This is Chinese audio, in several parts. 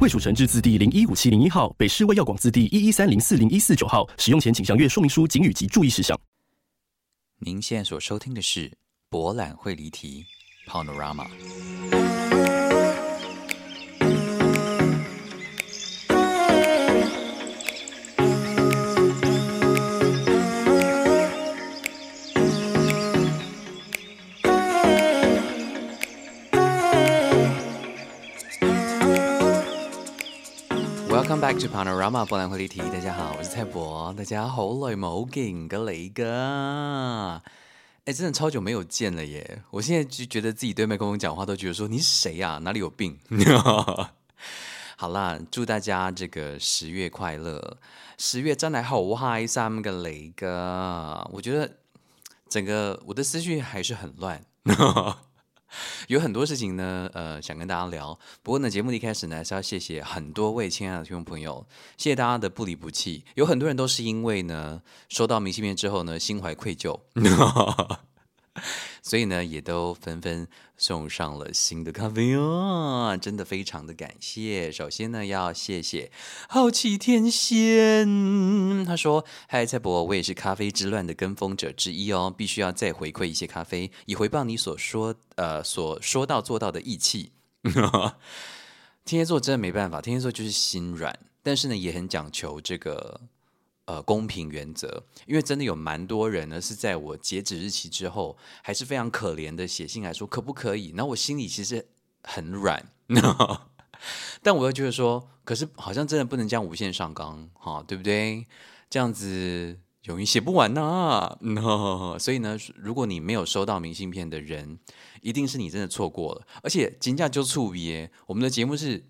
卫蜀成字字第零一五七零一号，北市卫药广字第一一三零四零一四九号。使用前请详阅说明书、警语及注意事项。您现在所收听的是博览会离题。Panorama。Welcome back to Panorama 博览会离题。大家好，我是蔡博。大家好耐冇見嘅你噶。哎，真的超久没有见了耶！我现在就觉得自己对麦克风讲话都觉得说你是谁呀？哪里有病？好啦，祝大家这个十月快乐！十月真係好嗨三个雷哥，我觉得整个我的思绪还是很乱。有很多事情呢，呃，想跟大家聊。不过呢，节目一开始呢，还是要谢谢很多位亲爱的听众朋友，谢谢大家的不离不弃。有很多人都是因为呢，收到明信片之后呢，心怀愧疚。所以呢，也都纷纷送上了新的咖啡哦，真的非常的感谢。首先呢，要谢谢好奇天仙，他说：“嗨，蔡博，我也是咖啡之乱的跟风者之一哦，必须要再回馈一些咖啡，以回报你所说呃所说到做到的义气。天蝎座真的没办法，天蝎座就是心软，但是呢，也很讲求这个。”呃，公平原则，因为真的有蛮多人呢，是在我截止日期之后，还是非常可怜的写信来说可不可以？然后我心里其实很软，但我又觉得说，可是好像真的不能这样无限上纲，哈，对不对？这样子永远写不完呐。所以呢，如果你没有收到明信片的人，一定是你真的错过了。而且金价就触别，我们的节目是。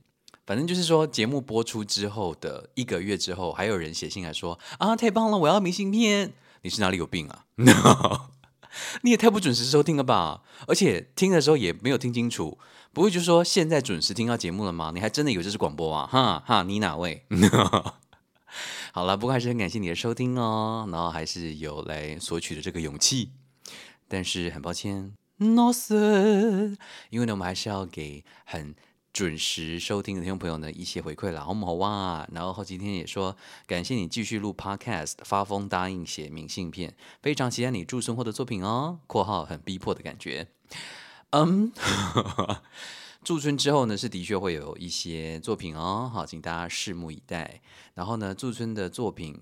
反正就是说，节目播出之后的一个月之后，还有人写信来说：“啊，太棒了，我要明信片。”你是哪里有病啊？你也太不准时收听了吧？而且听的时候也没有听清楚，不会就说现在准时听到节目了吗？你还真的以为这是广播啊？哈哈，你哪位？好了，不过还是很感谢你的收听哦，然后还是有来索取的这个勇气，但是很抱歉，no sir，因为呢，我们还是要给很。准时收听的听众朋友呢，一些回馈啦，好唔好哇？然后后几天也说感谢你继续录 Podcast，发疯答应写明信片，非常期待你祝生活的作品哦。括号很逼迫的感觉，嗯，驻村之后呢，是的确会有一些作品哦，好，请大家拭目以待。然后呢，驻村的作品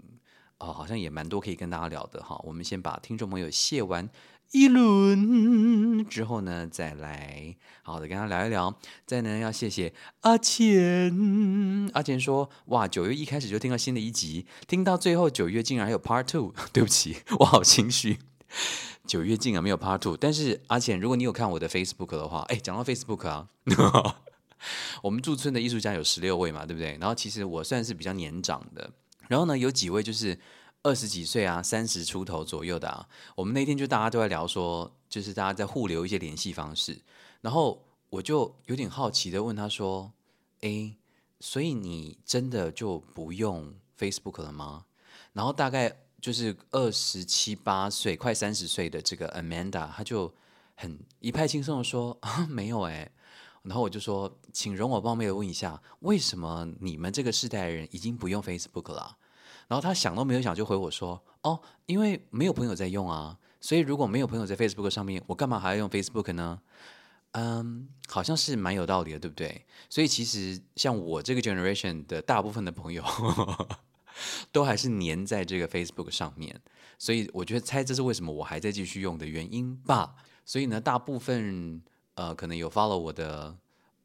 哦，好像也蛮多可以跟大家聊的哈。我们先把听众朋友谢完。一轮之后呢，再来好的跟他聊一聊。再呢，要谢谢阿钱。阿钱说：“哇，九月一开始就听到新的一集，听到最后九月竟然还有 Part Two。对不起，我好心虚。九月竟然没有 Part Two。但是阿钱，如果你有看我的 Facebook 的话，哎，讲到 Facebook 啊，我们驻村的艺术家有十六位嘛，对不对？然后其实我算是比较年长的，然后呢，有几位就是。二十几岁啊，三十出头左右的啊，我们那天就大家都在聊说，就是大家在互留一些联系方式，然后我就有点好奇的问他说：“哎，所以你真的就不用 Facebook 了吗？”然后大概就是二十七八岁，快三十岁的这个 Amanda，他就很一派轻松的说：“啊，没有哎。”然后我就说：“请容我冒昧的问一下，为什么你们这个世代的人已经不用 Facebook 了？”然后他想都没有想就回我说：“哦，因为没有朋友在用啊，所以如果没有朋友在 Facebook 上面，我干嘛还要用 Facebook 呢？”嗯，好像是蛮有道理的，对不对？所以其实像我这个 generation 的大部分的朋友，都还是黏在这个 Facebook 上面，所以我觉得猜这是为什么我还在继续用的原因吧。所以呢，大部分呃可能有 follow 我的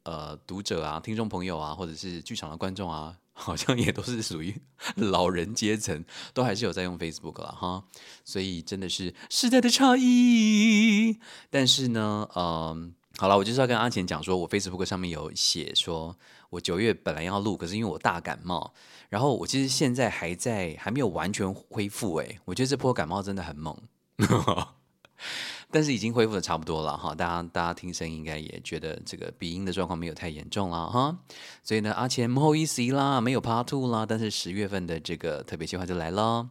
呃读者啊、听众朋友啊，或者是剧场的观众啊。好像也都是属于 老人阶层，都还是有在用 Facebook 了哈，所以真的是时代的差异。但是呢，嗯，好了，我就是要跟阿钱讲说，我 Facebook 上面有写说，我九月本来要录，可是因为我大感冒，然后我其实现在还在还没有完全恢复。诶，我觉得这波感冒真的很猛，但是已经恢复的差不多了哈。大家大家听声音应该也觉得这个鼻音的状况没有太严重了哈。所以呢，阿钱不好意思啦，没有 Part Two 啦，但是十月份的这个特别计划就来了。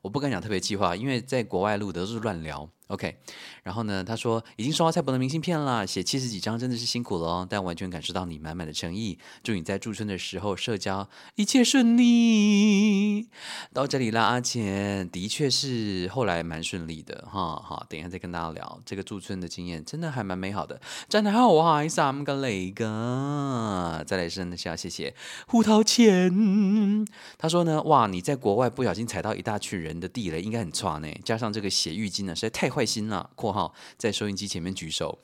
我不敢讲特别计划，因为在国外录的都是乱聊。OK，然后呢，他说已经收到蔡伯的明信片了，写七十几张真的是辛苦了哦，但完全感受到你满满的诚意。祝你在驻村的时候社交一切顺利。到这里啦，阿钱的确是后来蛮顺利的哈。好，等一下再跟大家聊这个驻村的经验，真的还蛮美好的。真的好啊，三个雷哥，再来真的是要谢谢胡桃钱。他说呢，哇，你在国外不小心踩到一大群人的地雷，应该很差呢。加上这个血浴巾呢，实在太坏。开心了，括号在收音机前面举手，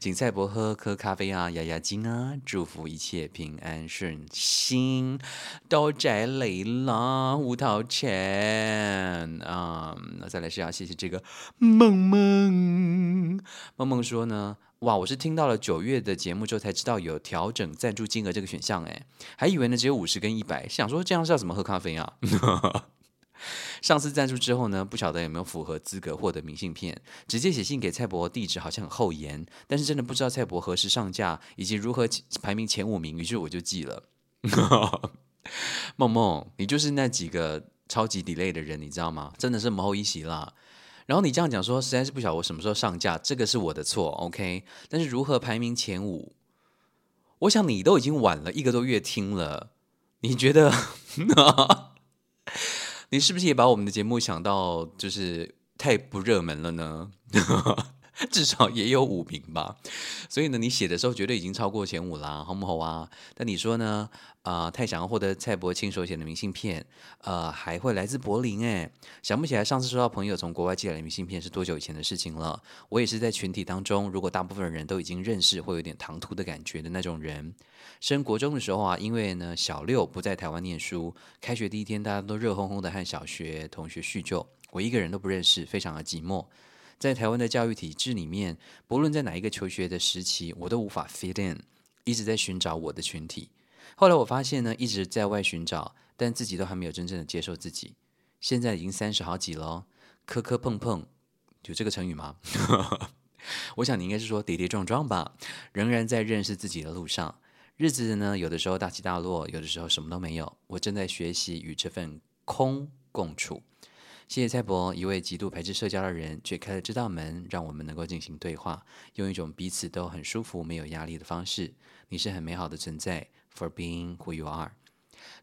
请蔡伯喝颗咖啡啊，压压惊啊，祝福一切平安顺心。都宅累了，吴桃钱啊，那再来是要谢谢这个梦梦梦梦说呢，哇，我是听到了九月的节目之后才知道有调整赞助金额这个选项，哎，还以为呢只有五十跟一百，想说这样是要怎么喝咖啡啊？上次赞助之后呢，不晓得有没有符合资格获得明信片。直接写信给蔡伯，地址好像很厚颜，但是真的不知道蔡伯何时上架以及如何排名前五名，于是我就记了。梦梦，你就是那几个超级 delay 的人，你知道吗？真的是毛一席啦。然后你这样讲说，实在是不晓得我什么时候上架，这个是我的错，OK？但是如何排名前五？我想你都已经晚了一个多月听了，你觉得？你是不是也把我们的节目想到就是太不热门了呢？至少也有五名吧。所以呢，你写的时候绝对已经超过前五啦，好不好啊？但你说呢？啊，太想要获得蔡伯亲手写的明信片，呃，还会来自柏林哎，想不起来上次收到朋友从国外寄来的明信片是多久以前的事情了。我也是在群体当中，如果大部分人都已经认识，会有点唐突的感觉的那种人。升国中的时候啊，因为呢小六不在台湾念书，开学第一天大家都热烘烘的和小学同学叙旧，我一个人都不认识，非常的寂寞。在台湾的教育体制里面，不论在哪一个求学的时期，我都无法 fit in，一直在寻找我的群体。后来我发现呢，一直在外寻找，但自己都还没有真正的接受自己。现在已经三十好几了，磕磕碰碰，有这个成语吗？我想你应该是说跌跌撞撞吧，仍然在认识自己的路上。日子呢，有的时候大起大落，有的时候什么都没有。我正在学习与这份空共处。谢谢蔡博，一位极度排斥社交的人，却开了这道门，让我们能够进行对话，用一种彼此都很舒服、没有压力的方式。你是很美好的存在，For being who you are。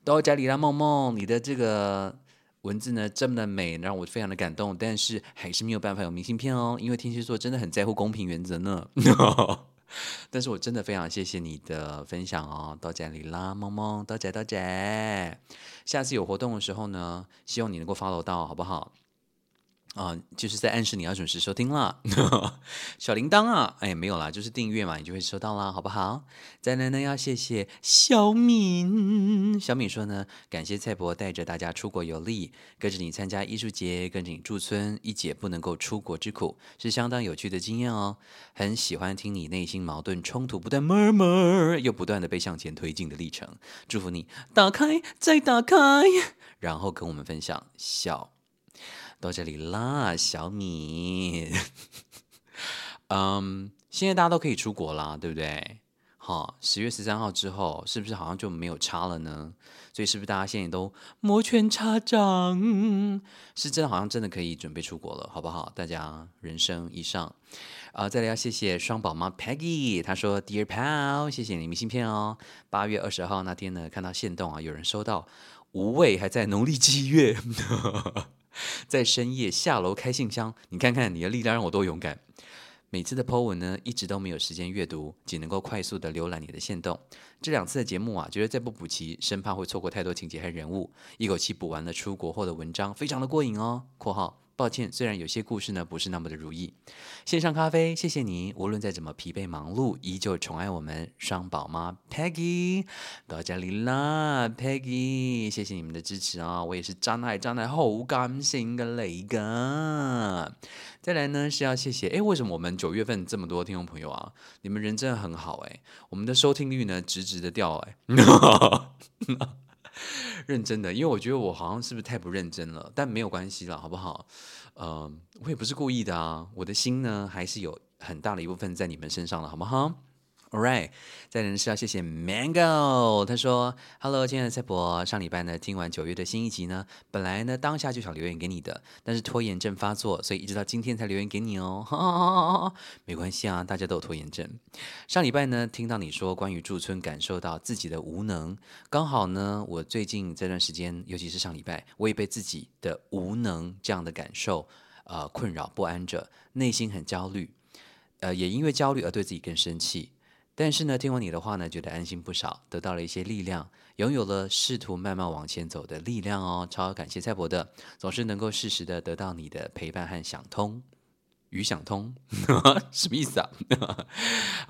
多加里拉梦梦，你的这个文字呢这么的美，让我非常的感动，但是还是没有办法有明信片哦，因为天蝎座真的很在乎公平原则呢。但是我真的非常谢谢你的分享哦，到这里啦，萌萌，到这到这。下次有活动的时候呢，希望你能够 follow 到，好不好？啊，就是在暗示你要准时收听了，小铃铛啊，哎，没有啦，就是订阅嘛，你就会收到啦，好不好？再来呢，要谢谢小敏，小敏说呢，感谢蔡伯带着大家出国游历，跟着你参加艺术节，跟着你驻村，一解不能够出国之苦，是相当有趣的经验哦。很喜欢听你内心矛盾冲突不断，murmur 又不断的被向前推进的历程，祝福你打开再打开，然后跟我们分享笑。到这里啦，小米。嗯，现在大家都可以出国啦，对不对？好，十月十三号之后，是不是好像就没有差了呢？所以是不是大家现在都摩拳擦掌？是真的，好像真的可以准备出国了，好不好？大家人生以上啊，再来要谢谢双宝妈 Peggy，她说 Dear Pal，谢谢你明信片哦。八月二十号那天呢，看到线动啊，有人收到无畏还在农历七月。在深夜下楼开信箱，你看看你的力量让我多勇敢。每次的 po 文呢，一直都没有时间阅读，仅能够快速的浏览你的线动。这两次的节目啊，觉得再不补齐，生怕会错过太多情节和人物，一口气补完了出国后的文章，非常的过瘾哦。括号抱歉，虽然有些故事呢不是那么的如意。线上咖啡，谢谢你，无论再怎么疲惫忙碌，依旧宠爱我们双宝妈 Peggy，到家里啦，Peggy，谢谢你们的支持啊！我也是真爱真爱好感性嘅嚟噶。再来呢是要谢谢，哎，为什么我们九月份这么多听众朋友啊？你们人真的很好哎，我们的收听率呢直直的掉哎，认真的，因为我觉得我好像是不是太不认真了？但没有关系了，好不好？嗯，我也不是故意的啊，我的心呢还是有很大的一部分在你们身上了，好不好？All right，再人是要谢谢 Mango，他说：“Hello，亲爱的蔡伯，上礼拜呢听完九月的新一集呢，本来呢当下就想留言给你的，但是拖延症发作，所以一直到今天才留言给你哦。没关系啊，大家都有拖延症。上礼拜呢听到你说关于驻村感受到自己的无能，刚好呢我最近这段时间，尤其是上礼拜，我也被自己的无能这样的感受呃困扰不安着，内心很焦虑，呃也因为焦虑而对自己更生气。”但是呢，听完你的话呢，觉得安心不少，得到了一些力量，拥有了试图慢慢往前走的力量哦。超感谢蔡伯的，总是能够适时的得到你的陪伴和想通与想通，什么意思啊？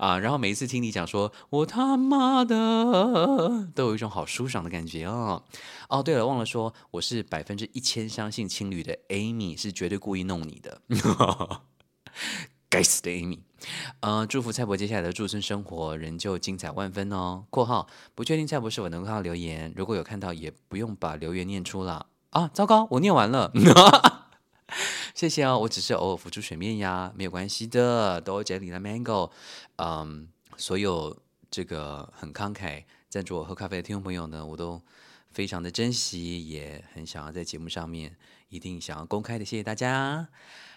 啊，然后每一次听你讲说我他妈的，都有一种好舒爽的感觉哦。哦，对了，忘了说，我是百分之一千相信青旅的 Amy 是绝对故意弄你的。该死的 Amy，呃，祝福蔡伯接下来的驻村生活仍旧精彩万分哦。括号不确定蔡伯是否能看到留言，如果有看到，也不用把留言念出了啊。糟糕，我念完了，谢谢哦。我只是偶尔浮出水面呀，没有关系的。都整理了 Mango，嗯，所有这个很慷慨赞助我喝咖啡的听众朋友呢，我都非常的珍惜，也很想要在节目上面一定想要公开的，谢谢大家。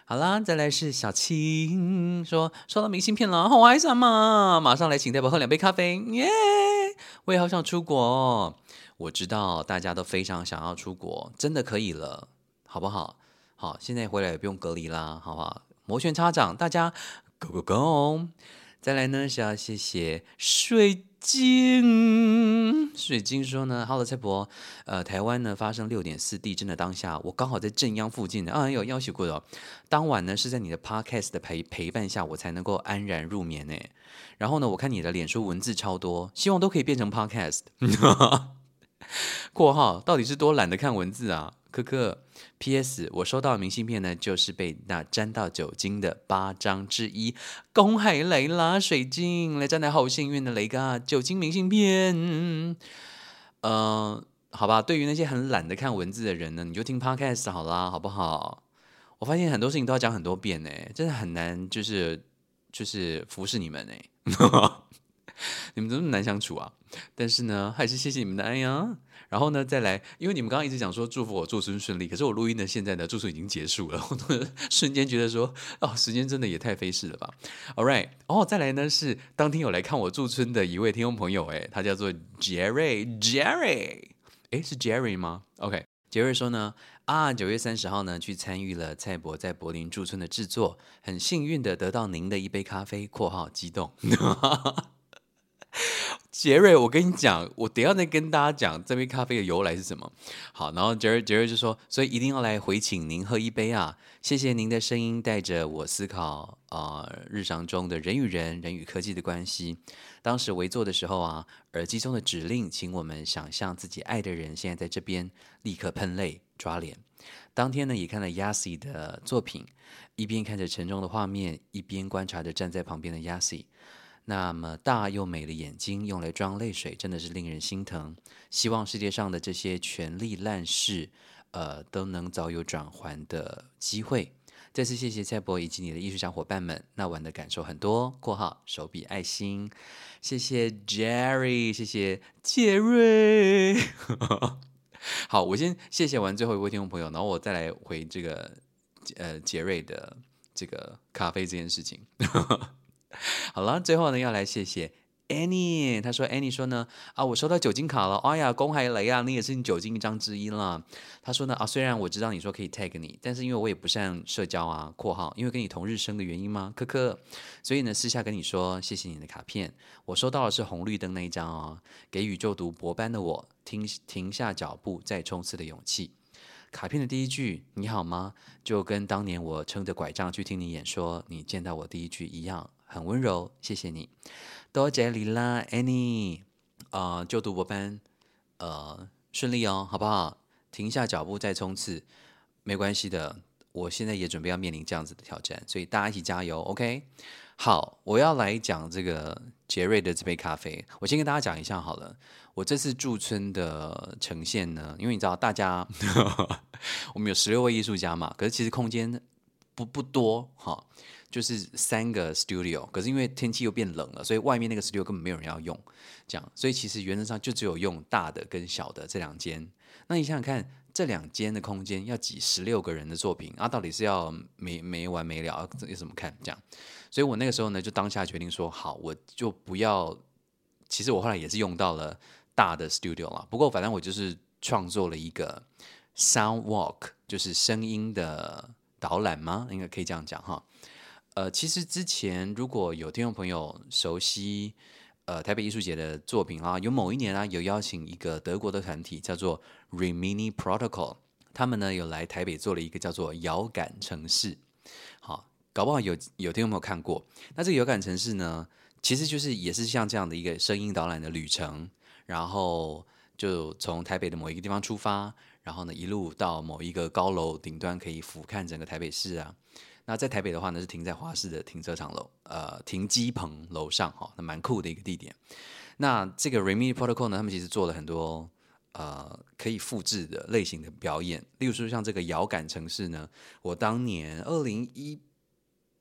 好啦，再来是小青说收到明信片了，好开心嘛！马上来请代表喝两杯咖啡，耶！我也好想出国，我知道大家都非常想要出国，真的可以了，好不好？好，现在回来也不用隔离啦，好不好？摩拳擦掌，大家 go go go！再来呢是要谢谢水。晶水晶说呢，Hello 蔡伯，呃，台湾呢发生六点四地震的当下，我刚好在正央附近的，啊，有要求过的。哦当晚呢是在你的 Podcast 的陪陪伴下，我才能够安然入眠呢。然后呢，我看你的脸书文字超多，希望都可以变成 Podcast。括号到底是多懒得看文字啊？可可，P.S. 我收到的明信片呢，就是被那沾到酒精的八张之一。恭喜雷啦，水晶，来真的好幸运的雷哥，酒精明信片。嗯，好吧，对于那些很懒得看文字的人呢，你就听 Podcast 好啦，好不好？我发现很多事情都要讲很多遍呢，真的很难，就是就是服侍你们呢。你们怎么难相处啊？但是呢，还是谢谢你们的爱呀。然后呢，再来，因为你们刚刚一直讲说祝福我驻村顺利，可是我录音的现在呢，住宿已经结束了，我瞬间觉得说，哦，时间真的也太飞逝了吧。All right，哦，再来呢是当天有来看我驻村的一位听众朋友，哎，他叫做 Jerry，Jerry，哎，是 Jerry 吗？OK，Jerry 说呢，啊，九月三十号呢去参与了蔡伯在柏林驻村的制作，很幸运的得到您的一杯咖啡（括号激动 ）。杰 瑞，我跟你讲，我等下再跟大家讲这杯咖啡的由来是什么。好，然后杰瑞，杰瑞就说，所以一定要来回请您喝一杯啊！谢谢您的声音，带着我思考啊，日常中的人与人、人与科技的关系。当时围坐的时候啊，耳机中的指令，请我们想象自己爱的人现在在这边，立刻喷泪抓脸。当天呢，也看了 Yasi 的作品，一边看着沉重的画面，一边观察着站在旁边的 Yasi。那么大又美的眼睛用来装泪水，真的是令人心疼。希望世界上的这些权力烂事，呃，都能早有转圜的机会。再次谢谢蔡博以及你的艺术小伙伴们，那晚的感受很多。括号手比爱心，谢谢 Jerry，谢谢杰瑞。好，我先谢谢完最后一位听众朋友，然后我再来回这个呃杰瑞的这个咖啡这件事情。好了，最后呢要来谢谢 Annie，他说 Annie 说呢啊，我收到酒精卡了，哎呀，公海雷啊，你也是你酒精一张之一了。他说呢啊，虽然我知道你说可以 tag 你，但是因为我也不善社交啊，括号因为跟你同日生的原因吗？科科，所以呢私下跟你说谢谢你的卡片，我收到的是红绿灯那一张哦，给宇宙读博班的我停停下脚步再冲刺的勇气。卡片的第一句“你好吗”，就跟当年我撑着拐杖去听你演说，你见到我第一句一样，很温柔。谢谢你，多谢你啦，Annie。啊，就读博班，呃，顺利哦，好不好？停下脚步再冲刺，没关系的。我现在也准备要面临这样子的挑战，所以大家一起加油，OK？好，我要来讲这个杰瑞的这杯咖啡。我先跟大家讲一下好了。我这次驻村的呈现呢，因为你知道，大家 我们有十六位艺术家嘛，可是其实空间不不多哈，就是三个 studio。可是因为天气又变冷了，所以外面那个 studio 根本没有人要用，这样，所以其实原则上就只有用大的跟小的这两间。那你想想看。这两间的空间要挤十六个人的作品啊，到底是要没没完没了？有怎么看这样？所以我那个时候呢，就当下决定说，好，我就不要。其实我后来也是用到了大的 studio 了，不过反正我就是创作了一个 sound walk，就是声音的导览吗？应该可以这样讲哈。呃，其实之前如果有听众朋友熟悉。呃，台北艺术节的作品啊，有某一年啊，有邀请一个德国的团体叫做 Remini Protocol，他们呢有来台北做了一个叫做遥感城市。好，搞不好有有听有没有看过？那这个遥感城市呢，其实就是也是像这样的一个声音导览的旅程，然后就从台北的某一个地方出发，然后呢一路到某一个高楼顶端，可以俯瞰整个台北市啊。那在台北的话呢，是停在华市的停车场楼，呃，停机棚楼上哈，那蛮酷的一个地点。那这个 Remi Protocol 呢，他们其实做了很多呃可以复制的类型的表演，例如说像这个遥感城市呢，我当年二零一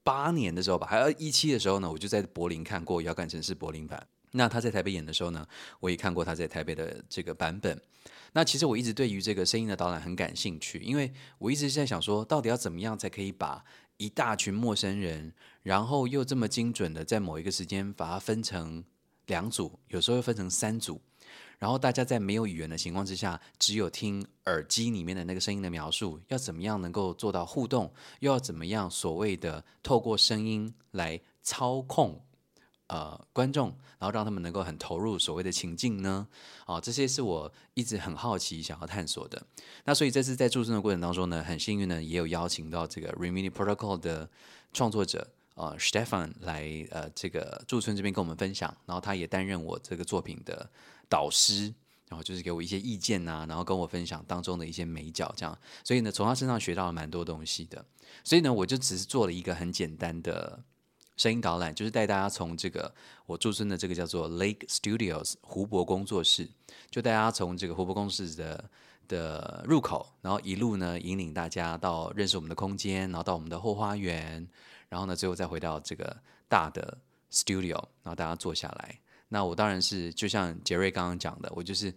八年的时候吧，还有一七的时候呢，我就在柏林看过遥感城市柏林版。那他在台北演的时候呢，我也看过他在台北的这个版本。那其实我一直对于这个声音的导览很感兴趣，因为我一直是在想说，到底要怎么样才可以把一大群陌生人，然后又这么精准的在某一个时间把它分成两组，有时候又分成三组，然后大家在没有语言的情况之下，只有听耳机里面的那个声音的描述，要怎么样能够做到互动，又要怎么样所谓的透过声音来操控。呃，观众，然后让他们能够很投入所谓的情境呢？哦，这些是我一直很好奇想要探索的。那所以这次在驻村的过程当中呢，很幸运呢，也有邀请到这个 Remini Protocol 的创作者呃 Stefan 来呃这个驻村这边跟我们分享，然后他也担任我这个作品的导师，然后就是给我一些意见呐，然后跟我分享当中的一些美角，这样。所以呢，从他身上学到了蛮多东西的。所以呢，我就只是做了一个很简单的。声音导览就是带大家从这个我驻村的这个叫做 Lake Studios 湖泊工作室，就带大家从这个湖泊工作室的的入口，然后一路呢引领大家到认识我们的空间，然后到我们的后花园，然后呢最后再回到这个大的 Studio，然后大家坐下来。那我当然是就像杰瑞刚刚讲的，我就是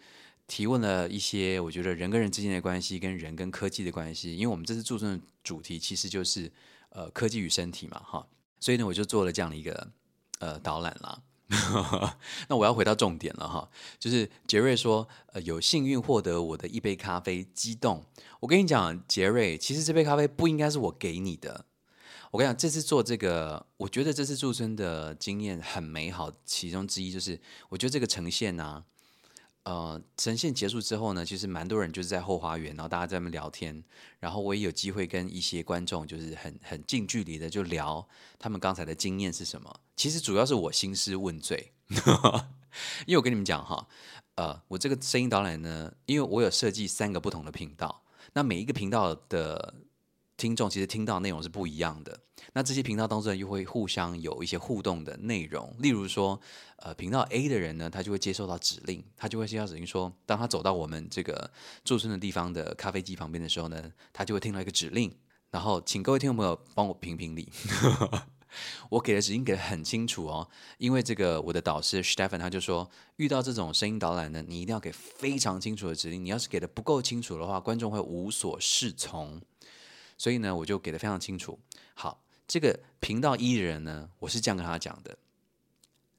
提问了一些我觉得人跟人之间的关系，跟人跟科技的关系，因为我们这次驻村的主题其实就是呃科技与身体嘛，哈。所以呢，我就做了这样的一个呃导览啦。那我要回到重点了哈，就是杰瑞说，呃，有幸运获得我的一杯咖啡，激动。我跟你讲，杰瑞，其实这杯咖啡不应该是我给你的。我跟你讲，这次做这个，我觉得这次驻村的经验很美好，其中之一就是，我觉得这个呈现呢。呃，呈现结束之后呢，其实蛮多人就是在后花园，然后大家在那边聊天，然后我也有机会跟一些观众就是很很近距离的就聊他们刚才的经验是什么。其实主要是我兴师问罪，因为我跟你们讲哈，呃，我这个声音导览呢，因为我有设计三个不同的频道，那每一个频道的。听众其实听到内容是不一样的，那这些频道当中又会互相有一些互动的内容，例如说，呃，频道 A 的人呢，他就会接受到指令，他就会接到指令说，当他走到我们这个驻村的地方的咖啡机旁边的时候呢，他就会听到一个指令，然后请各位听众朋友帮我评评理，我给的指令给的很清楚哦，因为这个我的导师 Stephen 他就说，遇到这种声音导览呢，你一定要给非常清楚的指令，你要是给的不够清楚的话，观众会无所适从。所以呢，我就给的非常清楚。好，这个频道一的人呢，我是这样跟他讲的：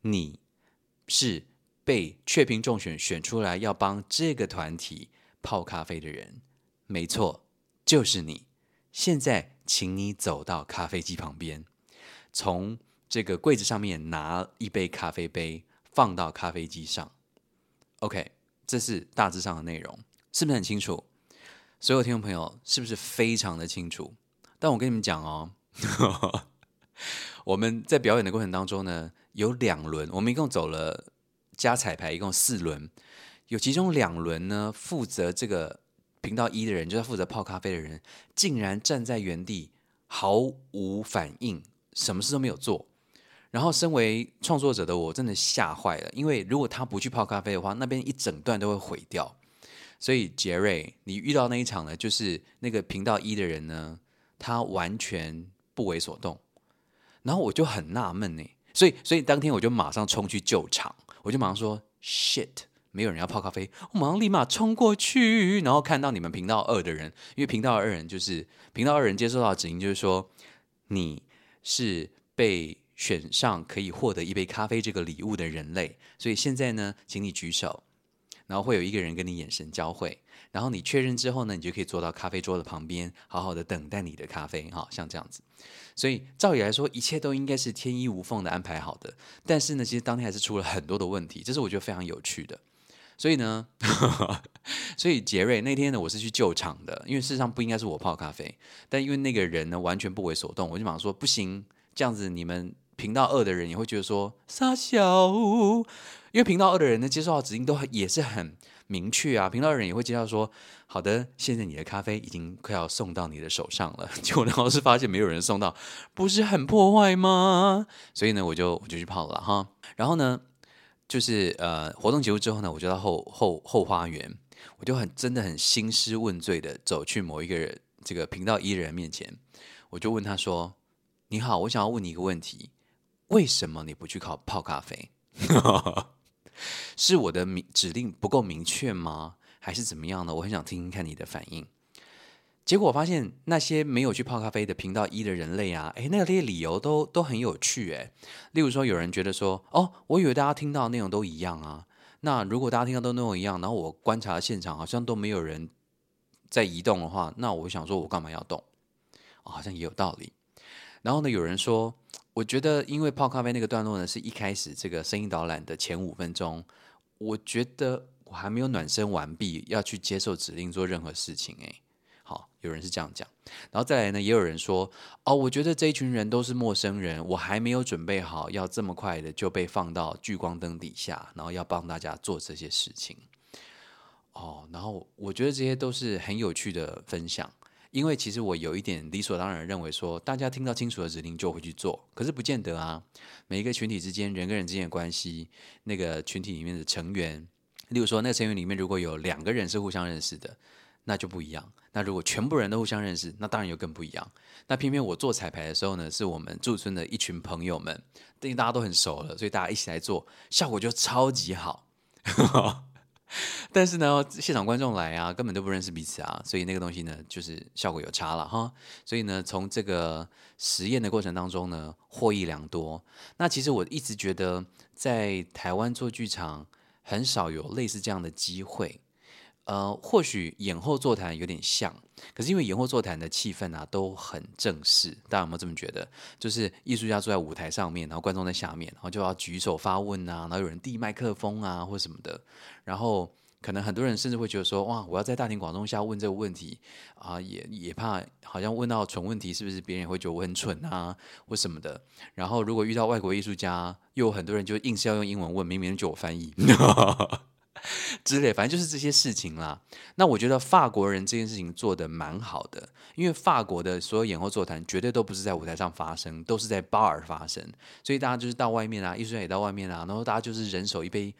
你是被雀屏中选选出来要帮这个团体泡咖啡的人，没错，就是你。现在，请你走到咖啡机旁边，从这个柜子上面拿一杯咖啡杯，放到咖啡机上。OK，这是大致上的内容，是不是很清楚？所有听众朋友是不是非常的清楚？但我跟你们讲哦，我们在表演的过程当中呢，有两轮，我们一共走了加彩排，一共四轮，有其中两轮呢，负责这个频道一的人，就是负责泡咖啡的人，竟然站在原地毫无反应，什么事都没有做。然后，身为创作者的我，真的吓坏了，因为如果他不去泡咖啡的话，那边一整段都会毁掉。所以，杰瑞，你遇到那一场呢，就是那个频道一的人呢，他完全不为所动。然后我就很纳闷呢，所以，所以当天我就马上冲去救场，我就马上说：“shit，没有人要泡咖啡。”我马上立马冲过去，然后看到你们频道二的人，因为频道二人就是频道二人接收到指令，就是说你是被。选上可以获得一杯咖啡这个礼物的人类，所以现在呢，请你举手，然后会有一个人跟你眼神交汇，然后你确认之后呢，你就可以坐到咖啡桌的旁边，好好的等待你的咖啡，哈，像这样子。所以照理来说，一切都应该是天衣无缝的安排好的，但是呢，其实当天还是出了很多的问题，这是我觉得非常有趣的。所以呢，所以杰瑞那天呢，我是去救场的，因为事实上不应该是我泡咖啡，但因为那个人呢完全不为所动，我就马上说不行，这样子你们。频道二的人也会觉得说傻小，因为频道二的人呢接受到指令都也是很明确啊。频道二人也会接到说，好的，现在你的咖啡已经快要送到你的手上了。结果呢，是发现没有人送到，不是很破坏吗？所以呢，我就我就去泡了哈。然后呢，就是呃活动结束之后呢，我就到后后后花园，我就很真的很兴师问罪的走去某一个人这个频道一人面前，我就问他说：“你好，我想要问你一个问题。”为什么你不去考泡咖啡？是我的明指令不够明确吗？还是怎么样呢？我很想听听看你的反应。结果我发现那些没有去泡咖啡的频道一的人类啊，诶，那些理由都都很有趣诶。例如说，有人觉得说，哦，我以为大家听到的内容都一样啊。那如果大家听到都内容一样，然后我观察现场好像都没有人在移动的话，那我想说，我干嘛要动？好像也有道理。然后呢，有人说。我觉得，因为泡咖啡那个段落呢，是一开始这个声音导览的前五分钟，我觉得我还没有暖身完毕，要去接受指令做任何事情。诶，好，有人是这样讲，然后再来呢，也有人说，哦，我觉得这一群人都是陌生人，我还没有准备好要这么快的就被放到聚光灯底下，然后要帮大家做这些事情。哦，然后我觉得这些都是很有趣的分享。因为其实我有一点理所当然认为说，大家听到清楚的指令就会去做，可是不见得啊。每一个群体之间，人跟人之间的关系，那个群体里面的成员，例如说那个成员里面如果有两个人是互相认识的，那就不一样。那如果全部人都互相认识，那当然又更不一样。那偏偏我做彩排的时候呢，是我们驻村的一群朋友们，因为大家都很熟了，所以大家一起来做，效果就超级好。但是呢，现场观众来啊，根本都不认识彼此啊，所以那个东西呢，就是效果有差了哈。所以呢，从这个实验的过程当中呢，获益良多。那其实我一直觉得，在台湾做剧场很少有类似这样的机会。呃，或许演后座谈有点像，可是因为演后座谈的气氛啊都很正式，大家有没有这么觉得？就是艺术家坐在舞台上面，然后观众在下面，然后就要举手发问啊，然后有人递麦克风啊或什么的，然后可能很多人甚至会觉得说，哇，我要在大庭广众下问这个问题啊，也也怕好像问到蠢问题，是不是别人也会觉得我很蠢啊或什么的？然后如果遇到外国艺术家，又有很多人就硬是要用英文问，明明就我翻译。之类，反正就是这些事情啦。那我觉得法国人这件事情做的蛮好的，因为法国的所有演后座谈绝对都不是在舞台上发生，都是在 bar 发生。所以大家就是到外面啊，艺术家也到外面啊，然后大家就是人手一杯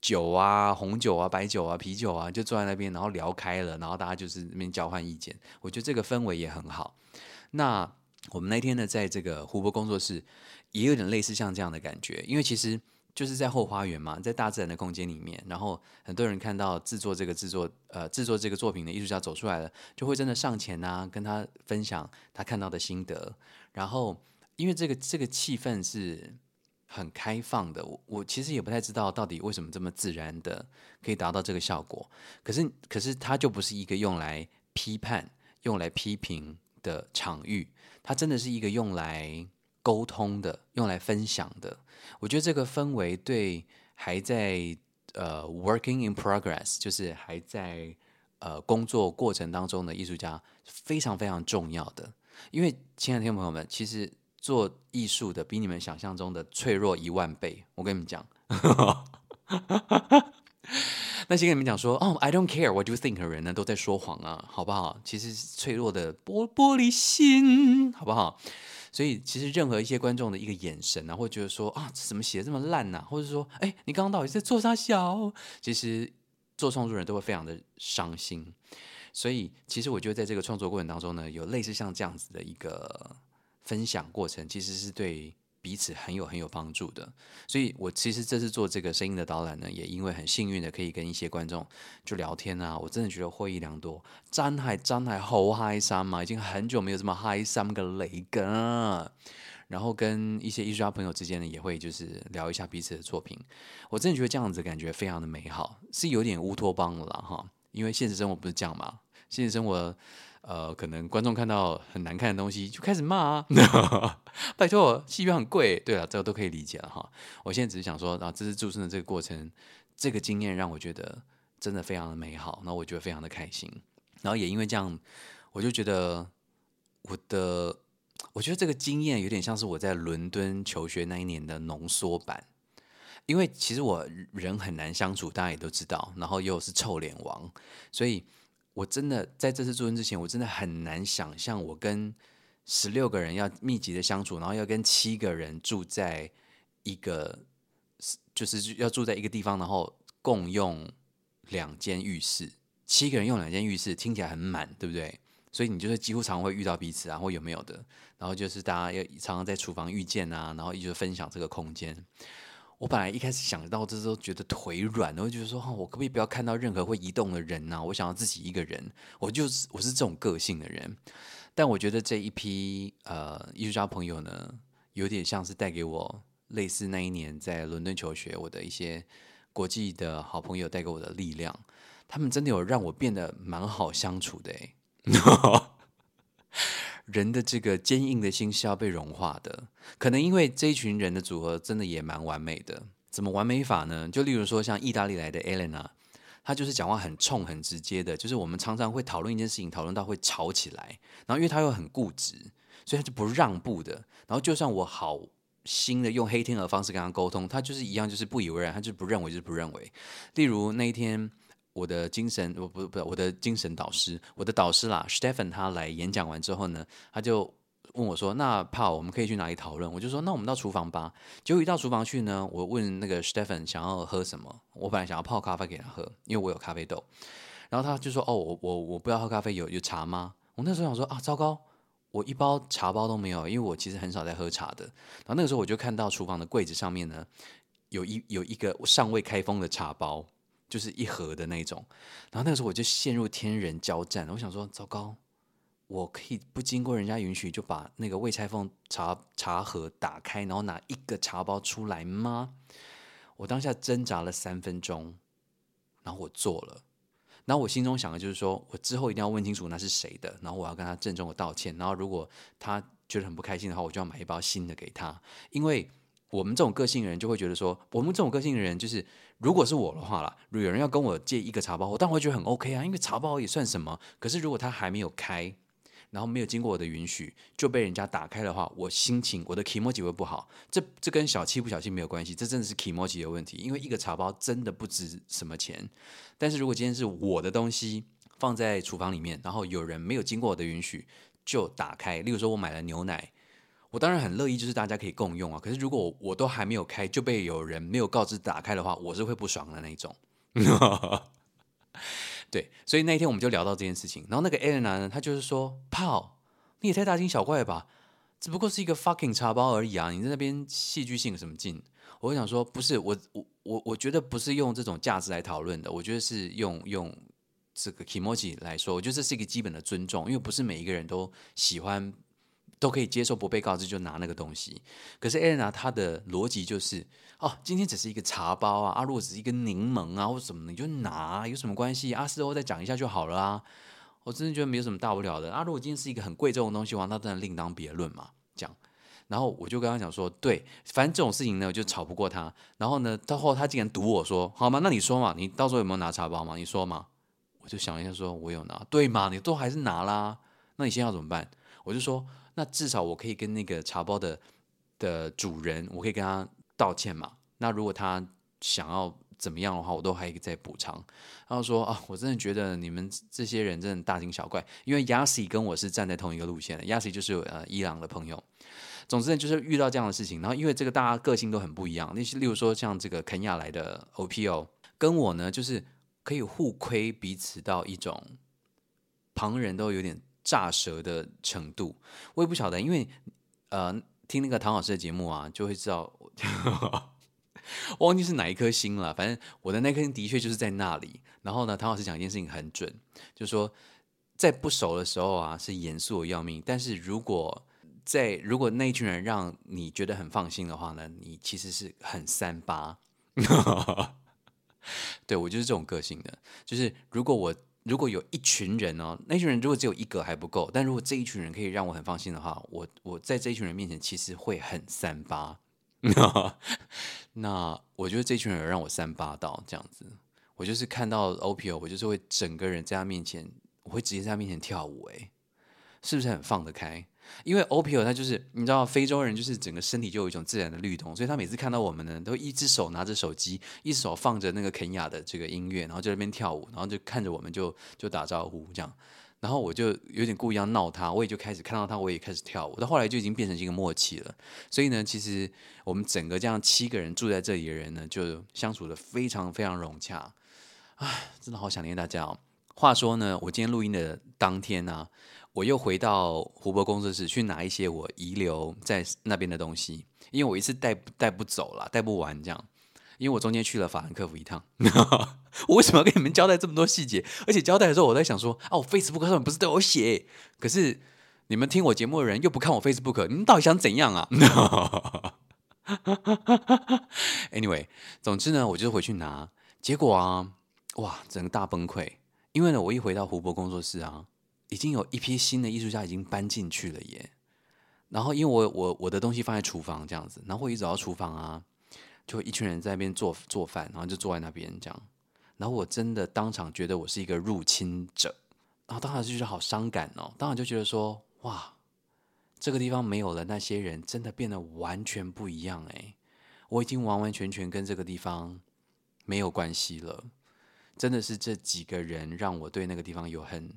酒啊，红酒啊、白酒啊、啤酒啊，就坐在那边，然后聊开了，然后大家就是那边交换意见。我觉得这个氛围也很好。那我们那天呢，在这个湖泊工作室，也有点类似像这样的感觉，因为其实。就是在后花园嘛，在大自然的空间里面，然后很多人看到制作这个制作呃制作这个作品的艺术家走出来了，就会真的上前啊，跟他分享他看到的心得。然后因为这个这个气氛是很开放的，我我其实也不太知道到底为什么这么自然的可以达到这个效果。可是可是它就不是一个用来批判、用来批评的场域，它真的是一个用来。沟通的，用来分享的，我觉得这个氛围对还在呃 working in progress，就是还在呃工作过程当中的艺术家非常非常重要的。因为亲爱的听众朋友们，其实做艺术的比你们想象中的脆弱一万倍。我跟你们讲。那些跟你们讲说哦，I don't care what you think 的人呢，都在说谎啊，好不好？其实脆弱的玻玻璃心，好不好？所以其实任何一些观众的一个眼神啊，会觉得说啊，怎么写的这么烂呐？或者说，哎，你刚刚到底在做啥？小，其实做创作人都会非常的伤心。所以其实我觉得在这个创作过程当中呢，有类似像这样子的一个分享过程，其实是对。彼此很有很有帮助的，所以我其实这次做这个声音的导览呢，也因为很幸运的可以跟一些观众就聊天啊，我真的觉得获益良多。张海张海好嗨三嘛，已经很久没有这么嗨三个雷根。然后跟一些艺术家朋友之间呢，也会就是聊一下彼此的作品。我真的觉得这样子感觉非常的美好，是有点乌托邦了哈。因为现实生活不是这样嘛，现实生活。呃，可能观众看到很难看的东西就开始骂啊！拜托，戏院很贵。对了，这个都可以理解了哈。我现在只是想说，啊，这次驻村的这个过程，这个经验让我觉得真的非常的美好，那我觉得非常的开心。然后也因为这样，我就觉得我的，我觉得这个经验有点像是我在伦敦求学那一年的浓缩版。因为其实我人很难相处，大家也都知道，然后又是臭脸王，所以。我真的在这次驻村之前，我真的很难想象我跟十六个人要密集的相处，然后要跟七个人住在一个，就是要住在一个地方，然后共用两间浴室。七个人用两间浴室，听起来很满，对不对？所以你就是几乎常会遇到彼此啊，或有没有的？然后就是大家要常常在厨房遇见啊，然后一直分享这个空间。我本来一开始想到这都觉得腿软，我就觉得说，我可不可以不要看到任何会移动的人呢？我想要自己一个人，我就是我是这种个性的人。但我觉得这一批呃艺术家朋友呢，有点像是带给我类似那一年在伦敦求学我的一些国际的好朋友带给我的力量。他们真的有让我变得蛮好相处的哎。人的这个坚硬的心是要被融化的，可能因为这一群人的组合真的也蛮完美的。怎么完美法呢？就例如说像意大利来的 Elena，她就是讲话很冲、很直接的，就是我们常常会讨论一件事情，讨论到会吵起来。然后因为她又很固执，所以她就不让步的。然后就算我好心的用黑天鹅方式跟她沟通，她就是一样，就是不以为然，她就不认为，就是不认为。例如那一天。我的精神，我不不，我的精神导师，我的导师啦，Stephen，他来演讲完之后呢，他就问我说：“那怕我们可以去哪里讨论？”我就说：“那我们到厨房吧。”结果一到厨房去呢，我问那个 Stephen 想要喝什么，我本来想要泡咖啡给他喝，因为我有咖啡豆。然后他就说：“哦，我我我不要喝咖啡，有有茶吗？”我那时候想说：“啊，糟糕，我一包茶包都没有，因为我其实很少在喝茶的。”然后那个时候我就看到厨房的柜子上面呢，有一有一个尚未开封的茶包。就是一盒的那种，然后那个时候我就陷入天人交战。我想说，糟糕，我可以不经过人家允许就把那个未拆封茶茶盒打开，然后拿一个茶包出来吗？我当下挣扎了三分钟，然后我做了。然后我心中想的就是说，我之后一定要问清楚那是谁的，然后我要跟他郑重的道歉。然后如果他觉得很不开心的话，我就要买一包新的给他，因为。我们这种个性的人就会觉得说，我们这种个性的人就是，如果是我的话啦，如果有人要跟我借一个茶包，我当然会觉得很 OK 啊，因为茶包也算什么。可是如果他还没有开，然后没有经过我的允许就被人家打开的话，我心情我的 emoji 会不好。这这跟小气不小气没有关系，这真的是 emoji 的问题。因为一个茶包真的不值什么钱。但是如果今天是我的东西放在厨房里面，然后有人没有经过我的允许就打开，例如说我买了牛奶。我当然很乐意，就是大家可以共用啊。可是如果我都还没有开，就被有人没有告知打开的话，我是会不爽的那种。对，所以那一天我们就聊到这件事情。然后那个 a l a 呢，他就是说：“炮，你也太大惊小怪了吧？只不过是一个 fucking 茶包而已啊！你在那边戏剧性什么劲？”我想说，不是我，我，我，我觉得不是用这种价值来讨论的。我觉得是用用这个 emoji 来说，我觉得这是一个基本的尊重，因为不是每一个人都喜欢。都可以接受不被告知就拿那个东西，可是艾莲娜她的逻辑就是哦，今天只是一个茶包啊，啊，如果只是一个柠檬啊或什么，你就拿，有什么关系？阿事后再讲一下就好了啊。我真的觉得没有什么大不了的啊。如果今天是一个很贵重的东西，话那当然另当别论嘛。这样，然后我就跟他讲说，对，反正这种事情呢，我就吵不过他。然后呢，到后他竟然堵我说，好吗？那你说嘛，你到时候有没有拿茶包嘛？你说嘛。我就想一下，说我有拿，对嘛？你都还是拿啦，那你现在要怎么办？我就说，那至少我可以跟那个茶包的的主人，我可以跟他道歉嘛。那如果他想要怎么样的话，我都还可以再补偿。然后说啊，我真的觉得你们这些人真的大惊小怪，因为 Yasi 跟我是站在同一个路线的，Yasi 就是呃伊朗的朋友。总之呢，就是遇到这样的事情，然后因为这个大家个性都很不一样，那些例如说像这个肯亚来的 OPO，跟我呢就是可以互亏彼此到一种旁人都有点炸舌的程度。我也不晓得，因为呃听那个唐老师的节目啊，就会知道，我 忘记是哪一颗星了。反正我的那颗星的确就是在那里。然后呢，唐老师讲一件事情很准，就说在不熟的时候啊是严肃的要命，但是如果在如果那一群人让你觉得很放心的话呢，你其实是很三八。对我就是这种个性的，就是如果我如果有一群人哦，那群人如果只有一个还不够，但如果这一群人可以让我很放心的话，我我在这一群人面前其实会很三八。那我觉得这群人让我三八到这样子，我就是看到 OPO，我就是会整个人在他面前，我会直接在他面前跳舞，诶，是不是很放得开？因为 Opio 他就是你知道非洲人就是整个身体就有一种自然的律动，所以他每次看到我们呢，都一只手拿着手机，一只手放着那个肯雅的这个音乐，然后在那边跳舞，然后就看着我们就就打招呼这样，然后我就有点故意要闹他，我也就开始看到他，我也开始跳舞，到后来就已经变成一个默契了。所以呢，其实我们整个这样七个人住在这里的人呢，就相处的非常非常融洽。唉，真的好想念大家哦。话说呢，我今天录音的当天呢。我又回到湖泊工作室去拿一些我遗留在那边的东西，因为我一次带带不走了，带不完这样。因为我中间去了法兰克福一趟，我为什么要跟你们交代这么多细节？而且交代的时候，我在想说，啊，Facebook 上面不是都有写？可是你们听我节目的人又不看我 Facebook，你们到底想怎样啊？Anyway，总之呢，我就回去拿，结果啊，哇，整个大崩溃。因为呢，我一回到湖泊工作室啊。已经有一批新的艺术家已经搬进去了耶，然后因为我我我的东西放在厨房这样子，然后我一走到厨房啊，就一群人在那边做做饭，然后就坐在那边这样，然后我真的当场觉得我是一个入侵者，然后当时就觉得好伤感哦，当时就觉得说哇，这个地方没有了那些人，真的变得完全不一样哎，我已经完完全全跟这个地方没有关系了，真的是这几个人让我对那个地方有很。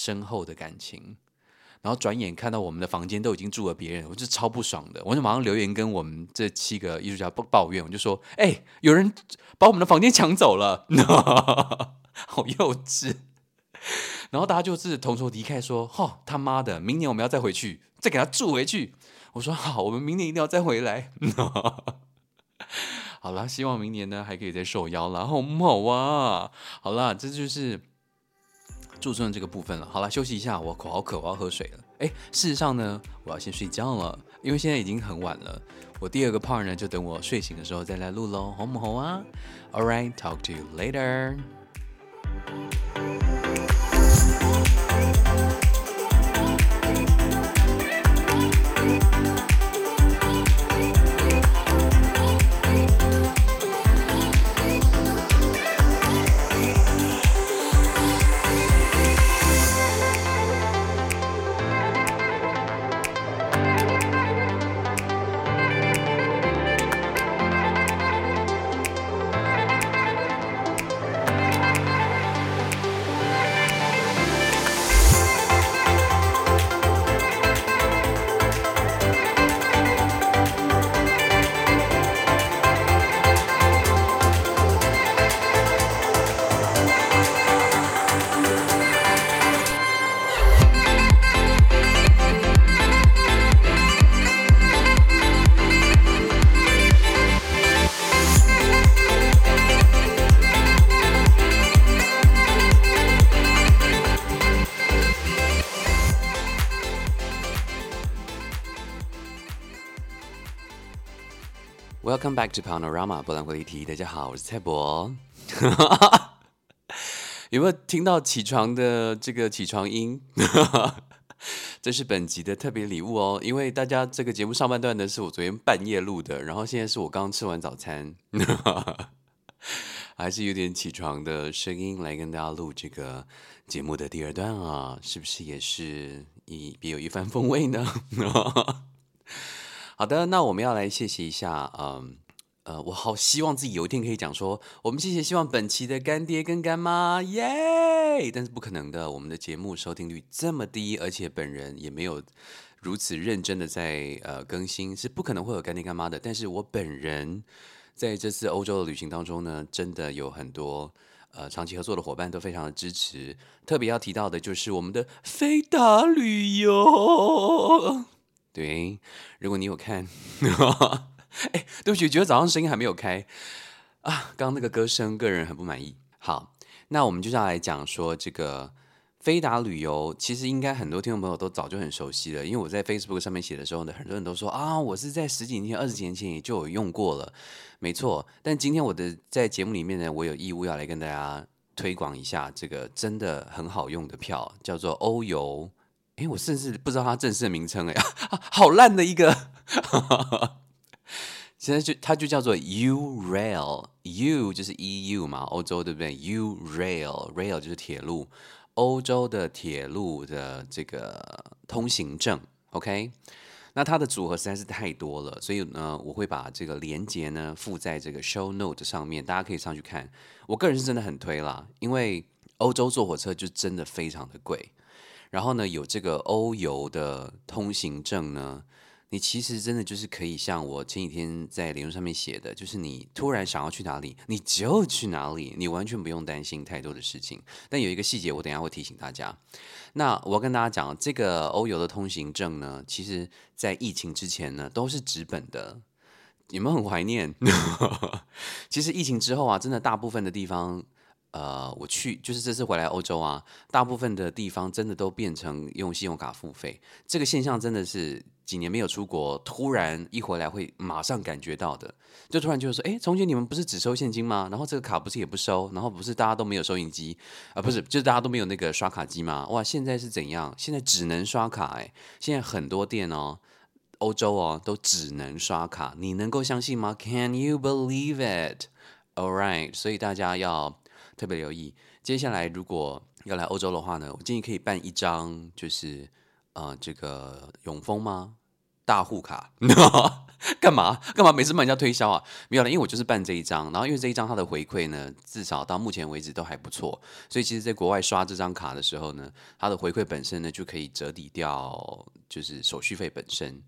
深厚的感情，然后转眼看到我们的房间都已经住了别人，我就超不爽的，我就马上留言跟我们这七个艺术家抱抱怨，我就说：“哎，有人把我们的房间抢走了，好幼稚。”然后大家就是同仇敌忾，说：“哈，他妈的，明年我们要再回去，再给他住回去。”我说：“好，我们明年一定要再回来。”好了，希望明年呢还可以再受邀了，好不好啊？好了，这就是。驻村的这个部分了，好了，休息一下，我口好渴，我要喝水了。哎，事实上呢，我要先睡觉了，因为现在已经很晚了。我第二个 part 呢，就等我睡醒的时候再来录喽，好不好啊？All right, talk to you later. Welcome back to Panorama 波兰国立体。大家好，我是蔡博。有没有听到起床的这个起床音？这是本集的特别礼物哦。因为大家这个节目上半段呢是我昨天半夜录的，然后现在是我刚吃完早餐。还是有点起床的声音来跟大家录这个节目的第二段啊，是不是也是一别有一番风味呢？好的，那我们要来谢谢一下，嗯呃，我好希望自己有一天可以讲说，我们谢谢希望本期的干爹跟干妈，耶！但是不可能的，我们的节目收听率这么低，而且本人也没有如此认真的在呃更新，是不可能会有干爹干妈的。但是我本人在这次欧洲的旅行当中呢，真的有很多呃长期合作的伙伴都非常的支持，特别要提到的就是我们的飞达旅游。对，如果你有看，哎，对不起，觉得早上声音还没有开啊，刚刚那个歌声，个人很不满意。好，那我们就要来讲说这个飞达旅游，其实应该很多听众朋友都早就很熟悉了，因为我在 Facebook 上面写的时候呢，很多人都说啊，我是在十几年前、二十年前也就有用过了，没错。但今天我的在节目里面呢，我有义务要来跟大家推广一下这个真的很好用的票，叫做欧游。哎，我甚至不知道它正式的名称哎，好烂的一个。现在就它就叫做 U Rail，U 就是 EU 嘛，欧洲对不对？U Rail，Rail 就是铁路，欧洲的铁路的这个通行证。OK，那它的组合实在是太多了，所以呢，我会把这个连接呢附在这个 Show Note 上面，大家可以上去看。我个人是真的很推啦，因为欧洲坐火车就真的非常的贵，然后呢，有这个欧游的通行证呢。你其实真的就是可以像我前几天在联络上面写的，就是你突然想要去哪里，你就去哪里，你完全不用担心太多的事情。但有一个细节，我等下会提醒大家。那我要跟大家讲，这个欧游的通行证呢，其实在疫情之前呢都是纸本的。你们很怀念？其实疫情之后啊，真的大部分的地方。呃，我去就是这次回来欧洲啊，大部分的地方真的都变成用信用卡付费，这个现象真的是几年没有出国，突然一回来会马上感觉到的，就突然就是说，哎，从前你们不是只收现金吗？然后这个卡不是也不收，然后不是大家都没有收银机啊，不是，就是大家都没有那个刷卡机吗？哇，现在是怎样？现在只能刷卡哎，现在很多店哦，欧洲哦都只能刷卡，你能够相信吗？Can you believe it? All right，所以大家要。特别留意，接下来如果要来欧洲的话呢，我建议可以办一张，就是呃，这个永丰吗？大户卡？干嘛？干嘛？每次帮人家推销啊？没有了，因为我就是办这一张，然后因为这一张它的回馈呢，至少到目前为止都还不错，所以其实在国外刷这张卡的时候呢，它的回馈本身呢就可以折抵掉，就是手续费本身，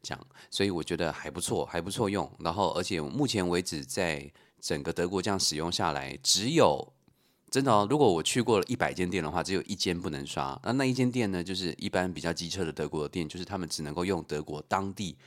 这样，所以我觉得还不错，还不错用。然后，而且目前为止在整个德国这样使用下来，只有真的哦。如果我去过了一百间店的话，只有一间不能刷。那那一间店呢，就是一般比较机车的德国的店，就是他们只能够用德国当地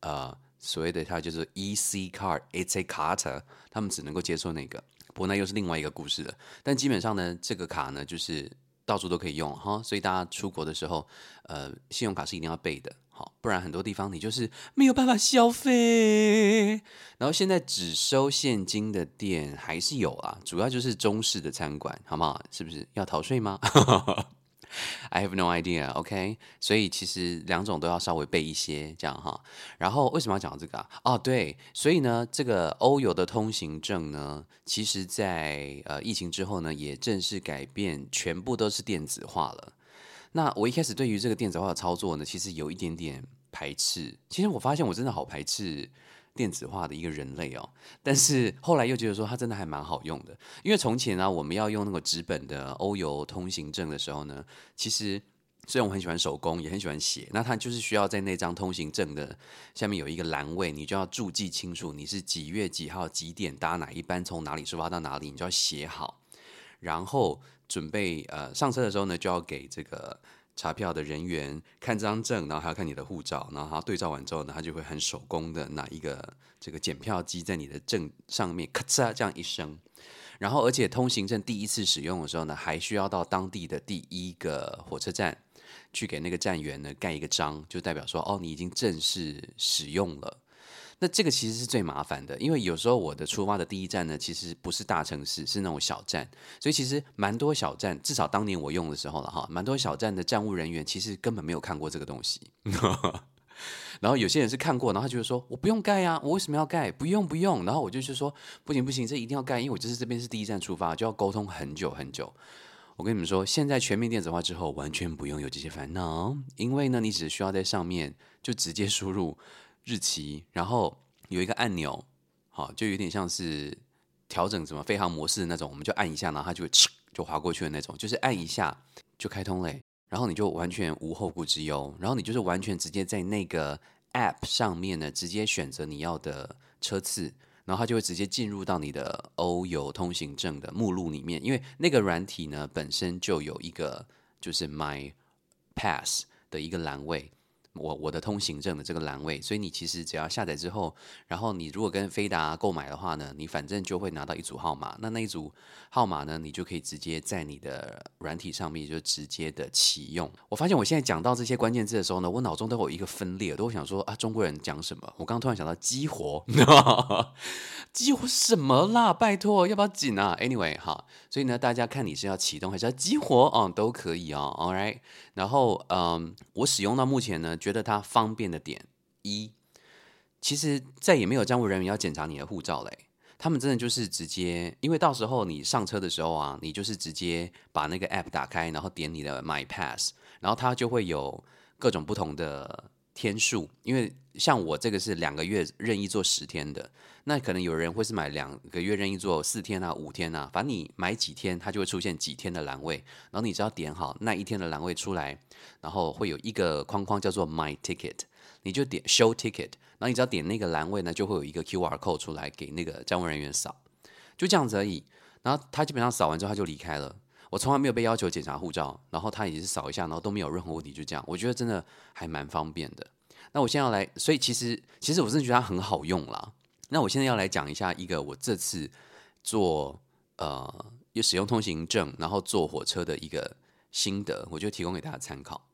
呃所谓的它就是 E C card，It's a card，他们只能够接受那个。不过那又是另外一个故事了。但基本上呢，这个卡呢就是到处都可以用哈，所以大家出国的时候，呃，信用卡是一定要备的。好，不然很多地方你就是没有办法消费。然后现在只收现金的店还是有啊，主要就是中式的餐馆，好不好？是不是要逃税吗？I have no idea. OK，所以其实两种都要稍微备一些，这样哈。然后为什么要讲这个啊？哦，对，所以呢，这个欧游的通行证呢，其实在呃疫情之后呢，也正式改变，全部都是电子化了。那我一开始对于这个电子化的操作呢，其实有一点点排斥。其实我发现我真的好排斥电子化的一个人类哦。但是后来又觉得说它真的还蛮好用的。因为从前呢，我们要用那个纸本的欧游通行证的时候呢，其实虽然我很喜欢手工，也很喜欢写，那它就是需要在那张通行证的下面有一个栏位，你就要注记清楚你是几月几号几点搭哪一班，从哪里出发到哪里，你就要写好，然后。准备呃上车的时候呢，就要给这个查票的人员看这张证，然后还要看你的护照，然后他对照完之后呢，他就会很手工的拿一个这个检票机在你的证上面咔嚓这样一声，然后而且通行证第一次使用的时候呢，还需要到当地的第一个火车站去给那个站员呢盖一个章，就代表说哦你已经正式使用了。那这个其实是最麻烦的，因为有时候我的出发的第一站呢，其实不是大城市，是那种小站，所以其实蛮多小站，至少当年我用的时候了哈，蛮多小站的站务人员其实根本没有看过这个东西，然后有些人是看过，然后他就说：“我不用盖呀，我为什么要盖？不用不用。”然后我就是说：“不行不行，这一定要盖，因为我就是这边是第一站出发，就要沟通很久很久。”我跟你们说，现在全面电子化之后，完全不用有这些烦恼，因为呢，你只需要在上面就直接输入日期，然后有一个按钮，好，就有点像是调整什么飞行模式的那种，我们就按一下，然后它就会就划过去的那种，就是按一下就开通嘞。然后你就完全无后顾之忧，然后你就是完全直接在那个 App 上面呢，直接选择你要的车次，然后它就会直接进入到你的欧游通行证的目录里面，因为那个软体呢本身就有一个就是 My Pass 的一个栏位。我我的通行证的这个栏位，所以你其实只要下载之后，然后你如果跟飞达购买的话呢，你反正就会拿到一组号码。那那一组号码呢，你就可以直接在你的软体上面就直接的启用。我发现我现在讲到这些关键字的时候呢，我脑中都有一个分裂，都会想说啊，中国人讲什么？我刚突然想到激活，激活什么啦？拜托，要不要紧啊？Anyway，哈，所以呢，大家看你是要启动还是要激活哦，都可以哦。All right，然后嗯，我使用到目前呢。觉得它方便的点一，其实再也没有站务人员要检查你的护照嘞。他们真的就是直接，因为到时候你上车的时候啊，你就是直接把那个 app 打开，然后点你的 My Pass，然后它就会有各种不同的天数。因为像我这个是两个月任意做十天的，那可能有人会是买两个月任意做四天啊、五天啊，反正你买几天，它就会出现几天的栏位，然后你只要点好那一天的栏位出来。然后会有一个框框叫做 My Ticket，你就点 Show Ticket，然后你只要点那个栏位呢，就会有一个 QR code 出来给那个站务人员扫，就这样子而已。然后他基本上扫完之后他就离开了。我从来没有被要求检查护照，然后他也是扫一下，然后都没有任何问题，就这样。我觉得真的还蛮方便的。那我现在要来，所以其实其实我真的觉得它很好用啦。那我现在要来讲一下一个我这次坐呃又使用通行证，然后坐火车的一个心得，我就提供给大家参考。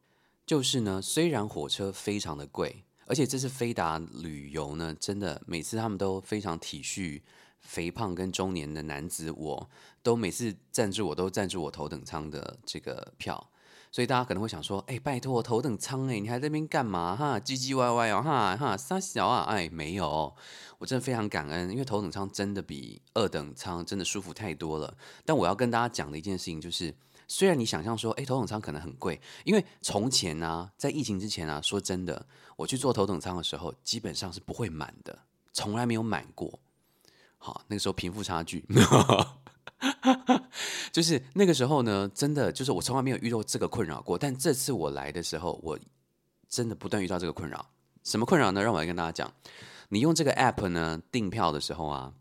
就是呢，虽然火车非常的贵，而且这次飞达旅游呢，真的每次他们都非常体恤肥胖跟中年的男子，我都每次赞助我都赞助我头等舱的这个票，所以大家可能会想说，哎，拜托头等舱哎，你还在那边干嘛哈？唧唧歪歪哦哈哈，傻小啊，哎，没有，我真的非常感恩，因为头等舱真的比二等舱真的舒服太多了。但我要跟大家讲的一件事情就是。虽然你想象说，哎，头等舱可能很贵，因为从前呢，在疫情之前啊，说真的，我去坐头等舱的时候，基本上是不会满的，从来没有满过。好，那个时候贫富差距，就是那个时候呢，真的就是我从来没有遇到这个困扰过。但这次我来的时候，我真的不断遇到这个困扰。什么困扰呢？让我来跟大家讲。你用这个 app 呢订票的时候啊，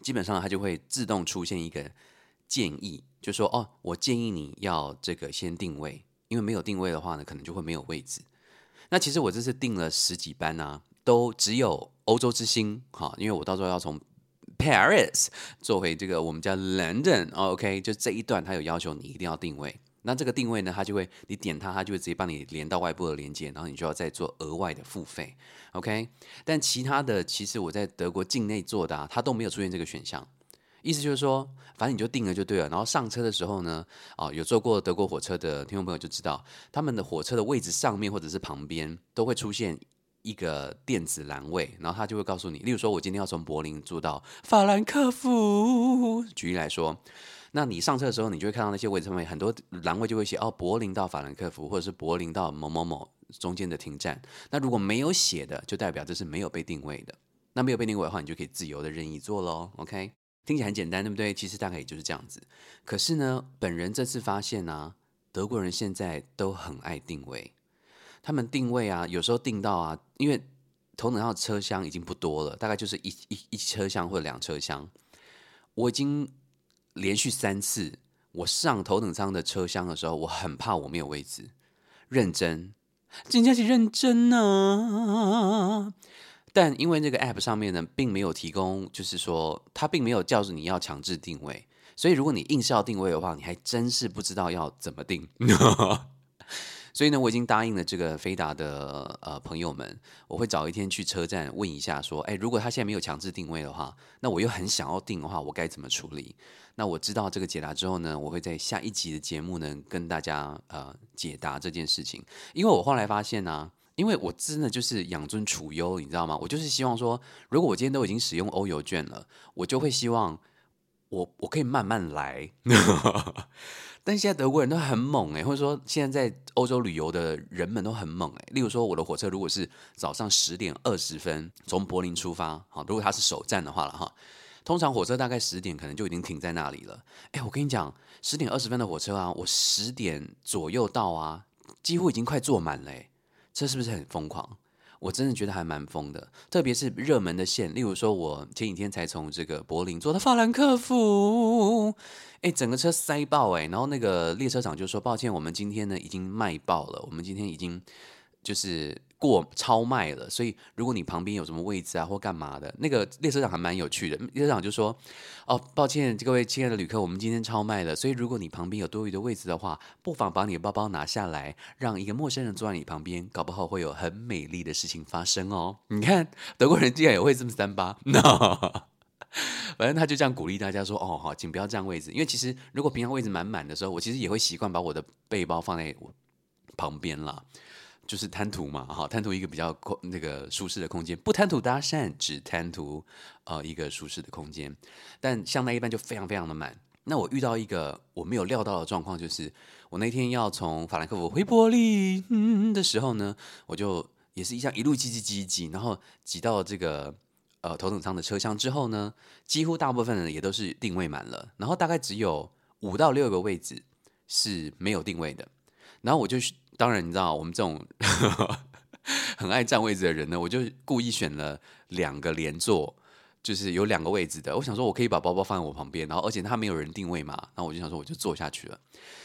基本上它就会自动出现一个。建议就说哦，我建议你要这个先定位，因为没有定位的话呢，可能就会没有位置。那其实我这次订了十几班啊，都只有欧洲之星哈，因为我到时候要从 Paris 坐回这个我们叫 London，OK，就这一段他有要求你一定要定位。那这个定位呢，它就会你点它，它就会直接帮你连到外部的连接，然后你就要再做额外的付费，OK。但其他的其实我在德国境内做的，啊，它都没有出现这个选项。意思就是说，反正你就定了就对了。然后上车的时候呢，啊，有坐过德国火车的听众朋友就知道，他们的火车的位置上面或者是旁边都会出现一个电子栏位，然后他就会告诉你，例如说我今天要从柏林坐到法兰克福，举例来说，那你上车的时候，你就会看到那些位置上面很多栏位就会写哦，柏林到法兰克福，或者是柏林到某某某中间的停站。那如果没有写的，就代表这是没有被定位的。那没有被定位的话，你就可以自由的任意坐喽。OK。听起来很简单，对不对？其实大概也就是这样子。可是呢，本人这次发现呢，德国人现在都很爱定位。他们定位啊，有时候定到啊，因为头等舱车厢已经不多了，大概就是一一一车厢或者两车厢。我已经连续三次，我上头等舱的车厢的时候，我很怕我没有位置。认真，金佳琪认真啊！但因为那个 App 上面呢，并没有提供，就是说它并没有叫着你要强制定位，所以如果你硬是要定位的话，你还真是不知道要怎么定。所以呢，我已经答应了这个飞达的呃朋友们，我会早一天去车站问一下，说，哎，如果他现在没有强制定位的话，那我又很想要定的话，我该怎么处理？那我知道这个解答之后呢，我会在下一集的节目呢跟大家呃解答这件事情，因为我后来发现呢。因为我真的就是养尊处优，你知道吗？我就是希望说，如果我今天都已经使用欧游券了，我就会希望我我可以慢慢来。但现在德国人都很猛诶，或者说现在在欧洲旅游的人们都很猛诶。例如说，我的火车如果是早上十点二十分从柏林出发，好，如果它是首站的话了哈，通常火车大概十点可能就已经停在那里了。哎，我跟你讲，十点二十分的火车啊，我十点左右到啊，几乎已经快坐满了。这是不是很疯狂？我真的觉得还蛮疯的，特别是热门的线，例如说，我前几天才从这个柏林坐到法兰克福，哎，整个车塞爆哎，然后那个列车长就说：“抱歉，我们今天呢已经卖爆了，我们今天已经就是。”过超卖了，所以如果你旁边有什么位置啊，或干嘛的，那个列车长还蛮有趣的。列车长就说：“哦，抱歉，各位亲爱的旅客，我们今天超卖了，所以如果你旁边有多余的位置的话，不妨把你的包包拿下来，让一个陌生人坐在你旁边，搞不好会有很美丽的事情发生哦。”你看，德国人竟然也会这么三八，反正他就这样鼓励大家说：“哦，好，请不要占位置，因为其实如果平常位置满满的时候，我其实也会习惯把我的背包放在我旁边了。”就是贪图嘛，哈，贪图一个比较空那个舒适的空间，不贪图搭讪，只贪图呃一个舒适的空间。但像那一般就非常非常的满。那我遇到一个我没有料到的状况，就是我那天要从法兰克福回柏林的时候呢，我就也是一样一路挤挤挤挤，然后挤到这个呃头等舱的车厢之后呢，几乎大部分人也都是定位满了，然后大概只有五到六个位置是没有定位的，然后我就。当然，你知道我们这种 很爱占位置的人呢，我就故意选了两个连座，就是有两个位置的。我想说，我可以把包包放在我旁边，然后而且他没有人定位嘛，然后我就想说，我就坐下去了。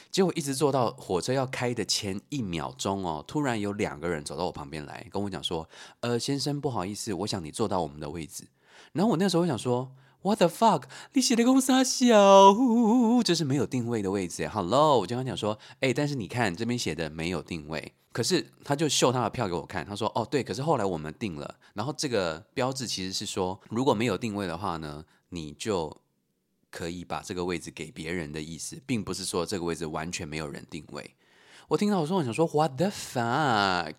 结果一直坐到火车要开的前一秒钟哦，突然有两个人走到我旁边来，跟我讲说：“呃，先生，不好意思，我想你坐到我们的位置。”然后我那时候想说。What the fuck？你写的公司小，这是没有定位的位置。Hello，我就刚讲说，哎，但是你看这边写的没有定位，可是他就秀他的票给我看，他说，哦，对，可是后来我们定了，然后这个标志其实是说，如果没有定位的话呢，你就可以把这个位置给别人的意思，并不是说这个位置完全没有人定位。我听到我说，我想说，What the fuck？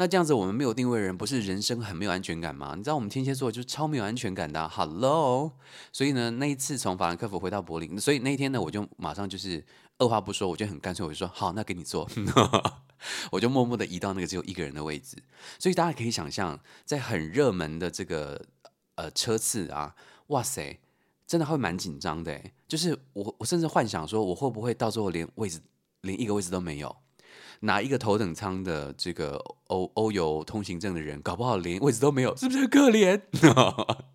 那这样子，我们没有定位人，不是人生很没有安全感吗？你知道我们天蝎座就超没有安全感的。Hello，所以呢，那一次从法兰克福回到柏林，所以那一天呢，我就马上就是二话不说，我就很干脆，我就说好，那给你坐，我就默默的移到那个只有一个人的位置。所以大家可以想象，在很热门的这个呃车次啊，哇塞，真的会蛮紧张的。就是我我甚至幻想说，我会不会到最后连位置连一个位置都没有？拿一个头等舱的这个欧欧游通行证的人，搞不好连位置都没有，是不是很可怜？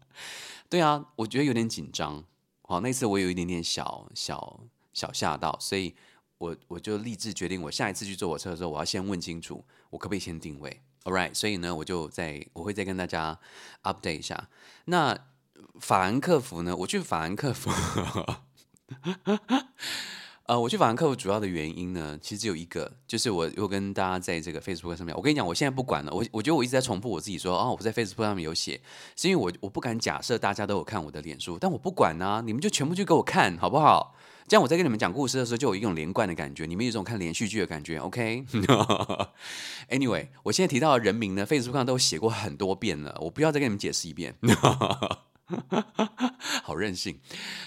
对啊，我觉得有点紧张。好，那次我有一点点小小小吓到，所以我我就立志决定，我下一次去坐火车的时候，我要先问清楚，我可不可以先定位？All right，所以呢，我就在我会再跟大家 update 一下。那法兰克福呢？我去法兰克福。呃，我去法兰克福主要的原因呢，其实只有一个，就是我又跟大家在这个 Facebook 上面，我跟你讲，我现在不管了，我我觉得我一直在重复我自己说，哦，我在 Facebook 上面有写，是因为我我不敢假设大家都有看我的脸书，但我不管啊，你们就全部去给我看好不好？这样我在跟你们讲故事的时候，就有一种连贯的感觉，你们有一种看连续剧的感觉，OK？Anyway，我现在提到的人名呢，Facebook 上都写过很多遍了，我不要再跟你们解释一遍，好任性。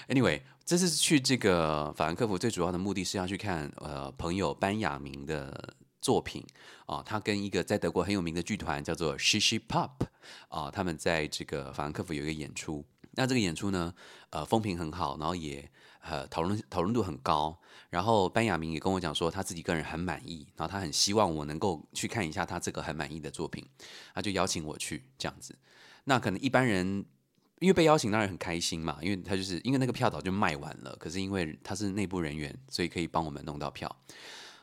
Anyway。这次去这个法兰克福最主要的目的是要去看呃朋友班雅明的作品啊，他跟一个在德国很有名的剧团叫做 Shishi Pop 啊，他们在这个法兰克福有一个演出。那这个演出呢，呃，风评很好，然后也呃讨论讨论度很高。然后班雅明也跟我讲说，他自己个人很满意，然后他很希望我能够去看一下他这个很满意的作品，他就邀请我去这样子。那可能一般人。因为被邀请当然很开心嘛，因为他就是因为那个票早就卖完了，可是因为他是内部人员，所以可以帮我们弄到票。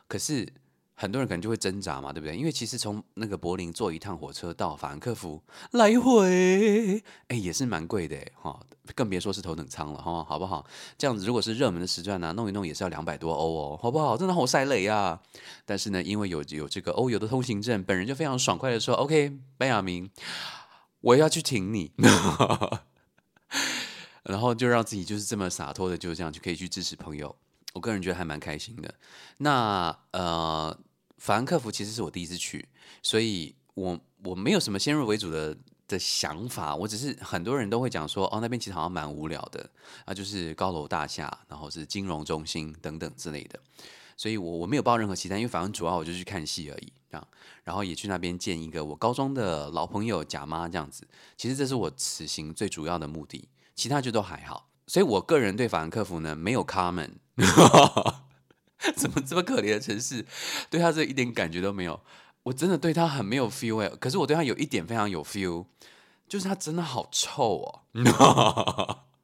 可是很多人可能就会挣扎嘛，对不对？因为其实从那个柏林坐一趟火车到法兰克福来回，哎，也是蛮贵的哈，更别说是头等舱了哈，好不好？这样子如果是热门的时段呢，弄一弄也是要两百多欧哦，好不好？真的好晒雷啊！但是呢，因为有有这个欧游的通行证，本人就非常爽快的说：“OK，班亚明。”我要去挺你，然后就让自己就是这么洒脱的，就这样就可以去支持朋友。我个人觉得还蛮开心的。那呃，法兰克福其实是我第一次去，所以我我没有什么先入为主的的想法，我只是很多人都会讲说，哦，那边其实好像蛮无聊的啊，就是高楼大厦，然后是金融中心等等之类的，所以我我没有报任何期待，因为反正主要我就去看戏而已，这样，然后也去那边见一个我高中的老朋友贾妈这样子，其实这是我此行最主要的目的，其他就都还好，所以我个人对法兰克福呢没有 common。怎么这么可怜的城市，对他这一点感觉都没有？我真的对他很没有 feel 哎，可是我对他有一点非常有 feel，就是他真的好臭哦！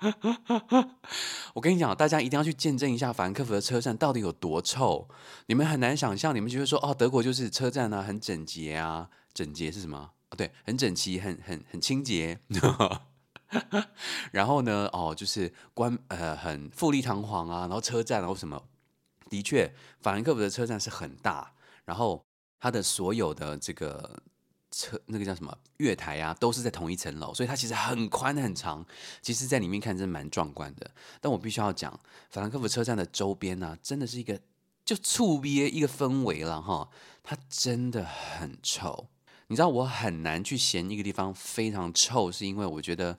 我跟你讲，大家一定要去见证一下法兰克福的车站到底有多臭。你们很难想象，你们觉得说哦，德国就是车站啊，很整洁啊，整洁是什么？哦，对，很整齐，很很很清洁。然后呢，哦，就是关呃很富丽堂皇啊，然后车站然后什么。的确，法兰克福的车站是很大，然后它的所有的这个车那个叫什么月台啊，都是在同一层楼，所以它其实很宽很长。其实，在里面看真的蛮壮观的。但我必须要讲，法兰克福车站的周边呢，真的是一个就触憋一个氛围了哈。它真的很臭，你知道我很难去嫌一个地方非常臭，是因为我觉得。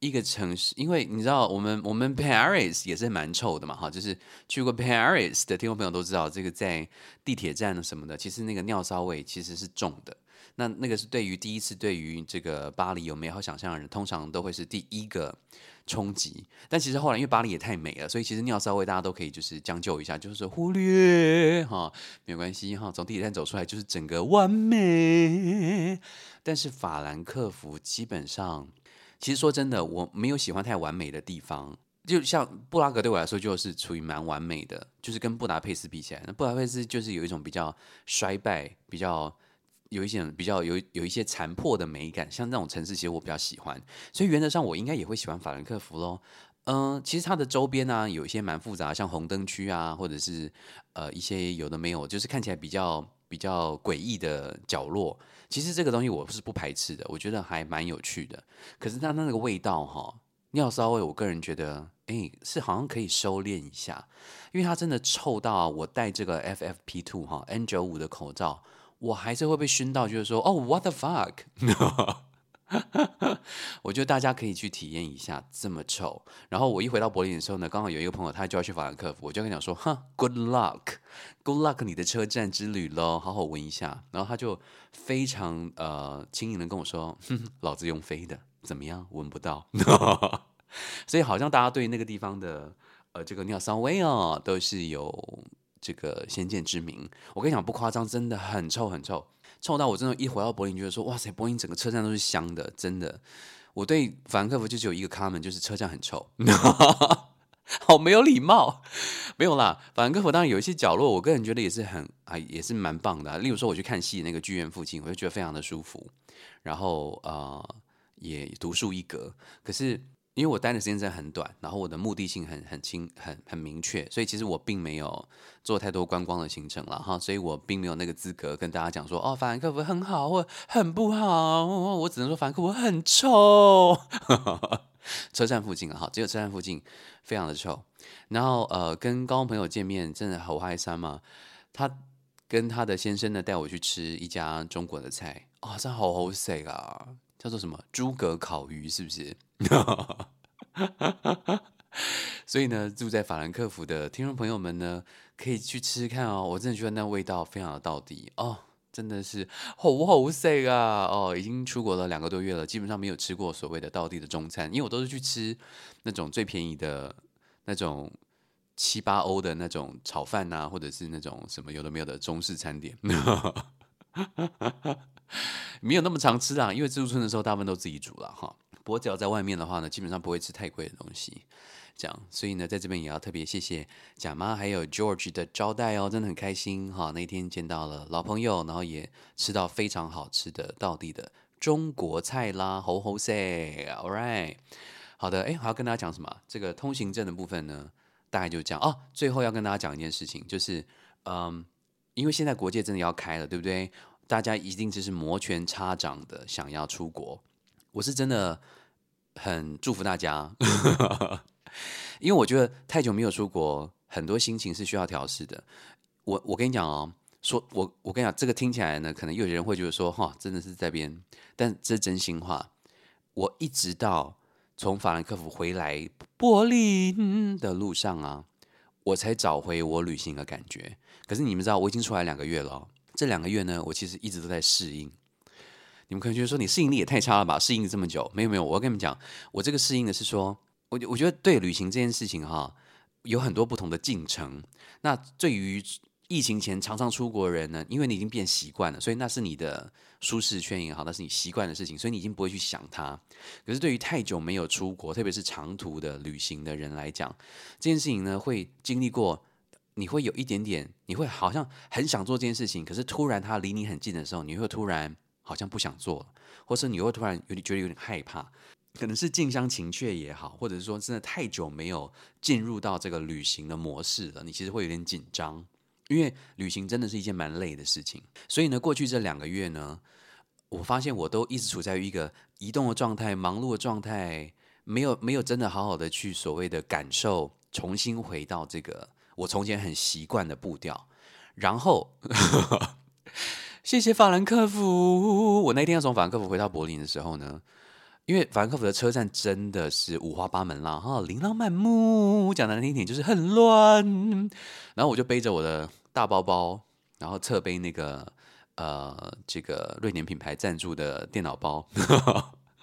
一个城市，因为你知道，我们我们 Paris 也是蛮臭的嘛，哈，就是去过 Paris 的听众朋友都知道，这个在地铁站什么的，其实那个尿骚味其实是重的。那那个是对于第一次对于这个巴黎有美好想象的人，通常都会是第一个冲击。但其实后来因为巴黎也太美了，所以其实尿骚味大家都可以就是将就一下，就是忽略哈，没有关系哈，从地铁站走出来就是整个完美。但是法兰克福基本上。其实说真的，我没有喜欢太完美的地方。就像布拉格对我来说，就是处于蛮完美的，就是跟布达佩斯比起来，那布达佩斯就是有一种比较衰败、比较有一些比较有有一些残破的美感。像这种城市，其实我比较喜欢。所以原则上，我应该也会喜欢法兰克福喽。嗯，其实它的周边呢，有一些蛮复杂，像红灯区啊，或者是呃一些有的没有，就是看起来比较比较诡异的角落。其实这个东西我是不排斥的，我觉得还蛮有趣的。可是它那个味道哈，尿骚味，我个人觉得，哎，是好像可以收敛一下，因为它真的臭到我戴这个 FFP two 哈 N 九五的口罩，我还是会被熏到，就是说，哦，what the fuck。我觉得大家可以去体验一下这么臭。然后我一回到柏林的时候呢，刚好有一个朋友他就要去法兰克福，我就跟他讲说：“哈，good luck，good luck 你的车站之旅喽，好好闻一下。”然后他就非常呃轻盈的跟我说：“哼，老子用飞的，怎么样？闻不到。”所以好像大家对那个地方的呃这个尿骚味哦，都是有这个先见之明。我跟你讲不夸张，真的很臭很臭。臭到我真的，一回到柏林，觉得说，哇塞，柏林整个车站都是香的，真的。我对法兰克福就只有一个 comment，就是车站很臭，好没有礼貌。没有啦，法兰克福当然有一些角落，我个人觉得也是很啊，也是蛮棒的。例如说，我去看戏那个剧院附近，我就觉得非常的舒服，然后呃，也独树一格。可是。因为我待的时间真的很短，然后我的目的性很很清很很明确，所以其实我并没有做太多观光的行程了哈，所以我并没有那个资格跟大家讲说哦，法兰克福很好或很不好，我只能说法兰克福很臭，车站附近啊哈，只有车站附近非常的臭。然后呃，跟高中朋友见面真的好嗨三嘛，他跟他的先生呢带我去吃一家中国的菜啊，真好好食啊，叫做什么诸葛烤鱼是不是？所以呢，住在法兰克福的听众朋友们呢，可以去吃吃看哦。我真的觉得那味道非常的到底哦，真的是好好食啊！哦，已经出国了两个多月了，基本上没有吃过所谓的到地的中餐，因为我都是去吃那种最便宜的那种七八欧的那种炒饭呐，或者是那种什么有的没有的中式餐点，没有那么常吃啊。因为自助餐的时候，大部分都自己煮了哈。我只要在外面的话呢，基本上不会吃太贵的东西，这样，所以呢，在这边也要特别谢谢贾妈还有 George 的招待哦，真的很开心哈。那天见到了老朋友，然后也吃到非常好吃的道地的中国菜啦，吼吼塞，All right，好的，哎，还要跟大家讲什么？这个通行证的部分呢，大概就这样哦。最后要跟大家讲一件事情，就是嗯，因为现在国界真的要开了，对不对？大家一定就是摩拳擦掌的想要出国，我是真的。很祝福大家，因为我觉得太久没有出国，很多心情是需要调试的。我我跟你讲哦，说，我我跟你讲，这个听起来呢，可能有些人会觉得说，哈，真的是在边，但这是真心话。我一直到从法兰克福回来柏林的路上啊，我才找回我旅行的感觉。可是你们知道，我已经出来两个月了，这两个月呢，我其实一直都在适应。你们可能觉得说，你适应力也太差了吧？适应了这么久，没有没有，我要跟你们讲，我这个适应的是说，我我觉得对旅行这件事情哈，有很多不同的进程。那对于疫情前常常出国的人呢，因为你已经变习惯了，所以那是你的舒适圈也好，那是你习惯的事情，所以你已经不会去想它。可是对于太久没有出国，特别是长途的旅行的人来讲，这件事情呢，会经历过，你会有一点点，你会好像很想做这件事情，可是突然它离你很近的时候，你会突然。好像不想做了，或是你会突然有点觉得有点害怕，可能是近乡情怯也好，或者是说真的太久没有进入到这个旅行的模式了，你其实会有点紧张，因为旅行真的是一件蛮累的事情。所以呢，过去这两个月呢，我发现我都一直处在于一个移动的状态、忙碌的状态，没有没有真的好好的去所谓的感受，重新回到这个我从前很习惯的步调，然后。谢谢法兰克福。我那天要从法兰克福回到柏林的时候呢，因为法兰克福的车站真的是五花八门啦，哈，琳琅满目。讲难听点就是很乱。然后我就背着我的大包包，然后侧背那个呃这个瑞典品牌赞助的电脑包，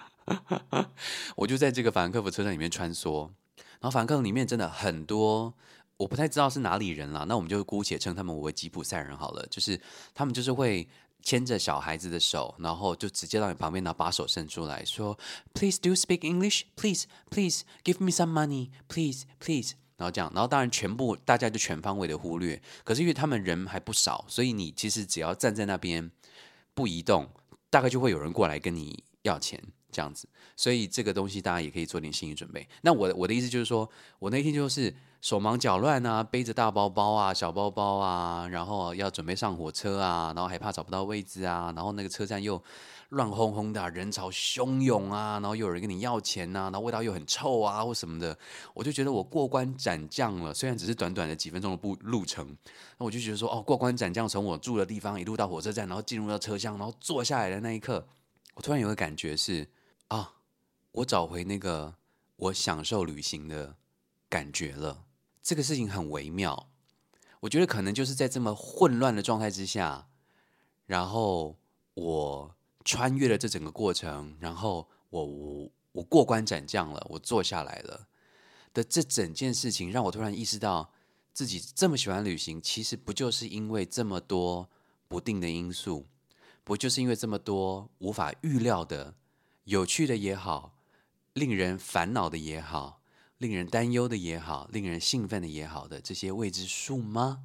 我就在这个法兰克福车站里面穿梭。然后法兰克福里面真的很多。我不太知道是哪里人啦，那我们就姑且称他们为吉普赛人好了。就是他们就是会牵着小孩子的手，然后就直接到你旁边，然后把手伸出来说：“Please do speak English, please, please give me some money, please, please。”然后这样，然后当然全部大家就全方位的忽略。可是因为他们人还不少，所以你其实只要站在那边不移动，大概就会有人过来跟你要钱。这样子，所以这个东西大家也可以做点心理准备。那我我的意思就是说，我那天就是手忙脚乱啊，背着大包包啊、小包包啊，然后要准备上火车啊，然后还怕找不到位置啊，然后那个车站又乱哄哄的，人潮汹涌啊，然后又有人跟你要钱呐，然后味道又很臭啊或什么的，我就觉得我过关斩将了。虽然只是短短的几分钟的步路程，那我就觉得说，哦，过关斩将，从我住的地方一路到火车站，然后进入到车厢，然后坐下来的那一刻，我突然有个感觉是。啊，我找回那个我享受旅行的感觉了。这个事情很微妙，我觉得可能就是在这么混乱的状态之下，然后我穿越了这整个过程，然后我我我过关斩将了，我坐下来了的这整件事情，让我突然意识到自己这么喜欢旅行，其实不就是因为这么多不定的因素，不就是因为这么多无法预料的。有趣的也好，令人烦恼的也好，令人担忧的也好，令人兴奋的也好的这些未知数吗？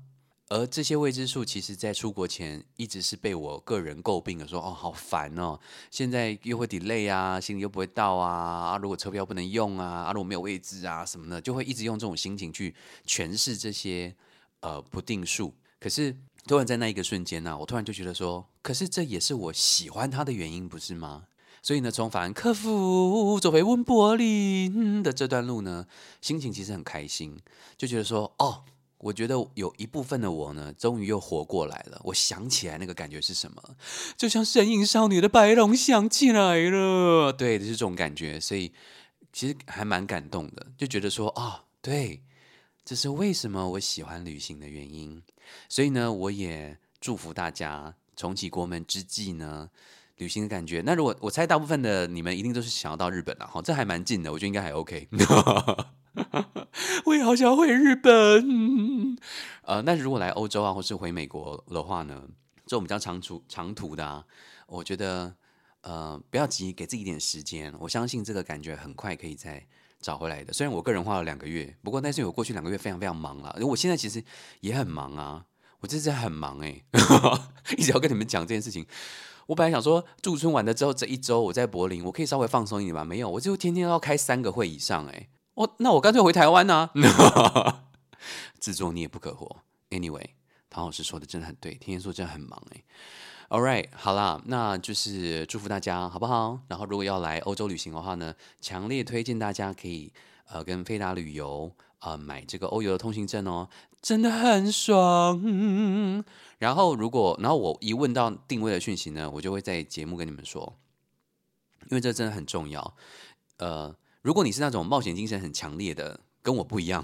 而这些未知数，其实在出国前一直是被我个人诟病的，说哦好烦哦，现在又会 delay 啊，行李又不会到啊，啊如果车票不能用啊，啊如果没有位置啊什么的，就会一直用这种心情去诠释这些呃不定数。可是突然在那一个瞬间呢，我突然就觉得说，可是这也是我喜欢它的原因，不是吗？所以呢，从法兰克福走回温柏林的这段路呢，心情其实很开心，就觉得说，哦，我觉得有一部分的我呢，终于又活过来了。我想起来那个感觉是什么，就像神隐少女的白龙想起来了，对，就是这种感觉。所以其实还蛮感动的，就觉得说，啊，对，这是为什么我喜欢旅行的原因。所以呢，我也祝福大家重启国门之际呢。旅行的感觉，那如果我猜大部分的你们一定都是想要到日本了哈，这还蛮近的，我觉得应该还 OK。我也好想要回日本。呃，那如果来欧洲啊，或是回美国的话呢，这种比较长途长途的啊，我觉得呃不要急，给自己一点时间，我相信这个感觉很快可以再找回来的。虽然我个人花了两个月，不过但是我过去两个月非常非常忙了，我现在其实也很忙啊，我这是很忙哎，一直要跟你们讲这件事情。我本来想说，驻村完了之后这一周我在柏林，我可以稍微放松一点吧。没有，我就天天要开三个会以上。哎，我那我干脆回台湾呢。自作孽不可活。Anyway，唐老师说的真的很对，天天说真的很忙。哎，All right，好啦，那就是祝福大家好不好？然后如果要来欧洲旅行的话呢，强烈推荐大家可以呃跟飞达旅游呃买这个欧游的通行证哦。真的很爽。然后如果，然后我一问到定位的讯息呢，我就会在节目跟你们说，因为这真的很重要。呃，如果你是那种冒险精神很强烈的，跟我不一样，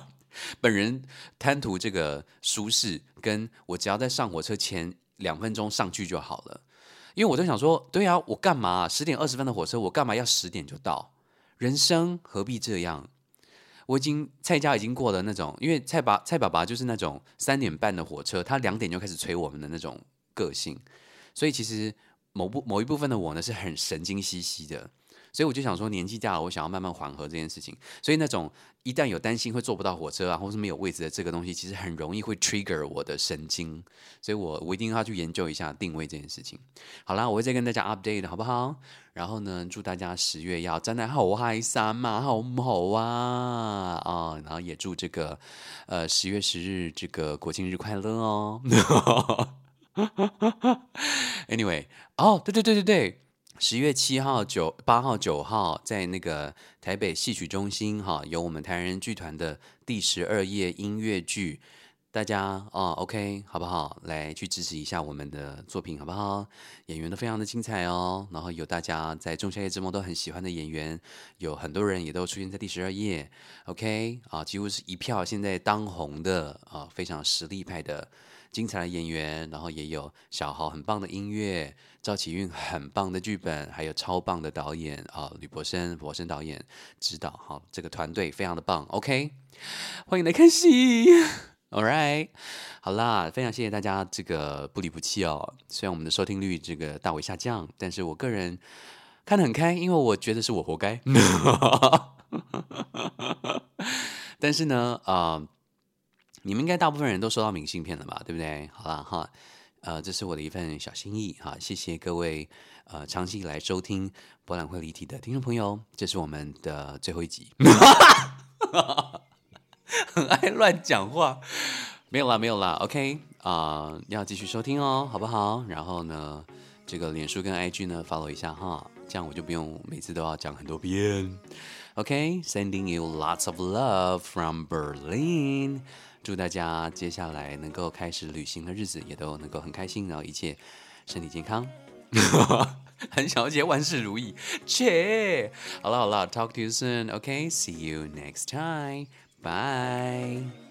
本人贪图这个舒适，跟我只要在上火车前两分钟上去就好了。因为我在想说，对啊，我干嘛十点二十分的火车，我干嘛要十点就到？人生何必这样？我已经蔡家已经过了那种，因为蔡爸蔡爸爸就是那种三点半的火车，他两点就开始催我们的那种个性，所以其实某部某一部分的我呢是很神经兮兮的。所以我就想说，年纪大了，我想要慢慢缓和这件事情。所以那种一旦有担心会坐不到火车啊，或是没有位置的这个东西，其实很容易会 trigger 我的神经。所以我我一定要去研究一下定位这件事情。好啦，我会再跟大家 update 好不好？然后呢，祝大家十月要真的好嗨三嘛，好唔好啊啊！然后也祝这个呃十月十日这个国庆日快乐哦。Anyway，哦，对对对对对。十月七号、九八号、九号，在那个台北戏曲中心，哈，有我们台人剧团的第十二页音乐剧，大家哦，OK，好不好？来去支持一下我们的作品，好不好？演员都非常的精彩哦，然后有大家在仲夏夜之梦都很喜欢的演员，有很多人也都出现在第十二页，OK，啊，几乎是一票现在当红的啊，非常实力派的。精彩的演员，然后也有小豪很棒的音乐，赵启运很棒的剧本，还有超棒的导演啊，吕博生，博生导演指导，好，这个团队非常的棒，OK，欢迎来看戏，All right，好啦，非常谢谢大家这个不离不弃哦，虽然我们的收听率这个大为下降，但是我个人看得很开，因为我觉得是我活该，但是呢，啊。你们应该大部分人都收到明信片了吧，对不对？好了哈，呃，这是我的一份小心意哈，谢谢各位呃长期以来收听博览会离题的听众朋友，这是我们的最后一集，很爱乱讲话，没有啦没有啦，OK 啊，要继续收听哦，好不好？然后呢，这个脸书跟 IG 呢 follow 一下哈，这样我就不用每次都要讲很多遍 ，OK，sending you lots of love from Berlin。祝大家接下来能够开始旅行的日子也都能够很开心，然后一切身体健康，韩小姐万事如意。切，好了好了，Talk to you soon，OK，See you next time，Bye。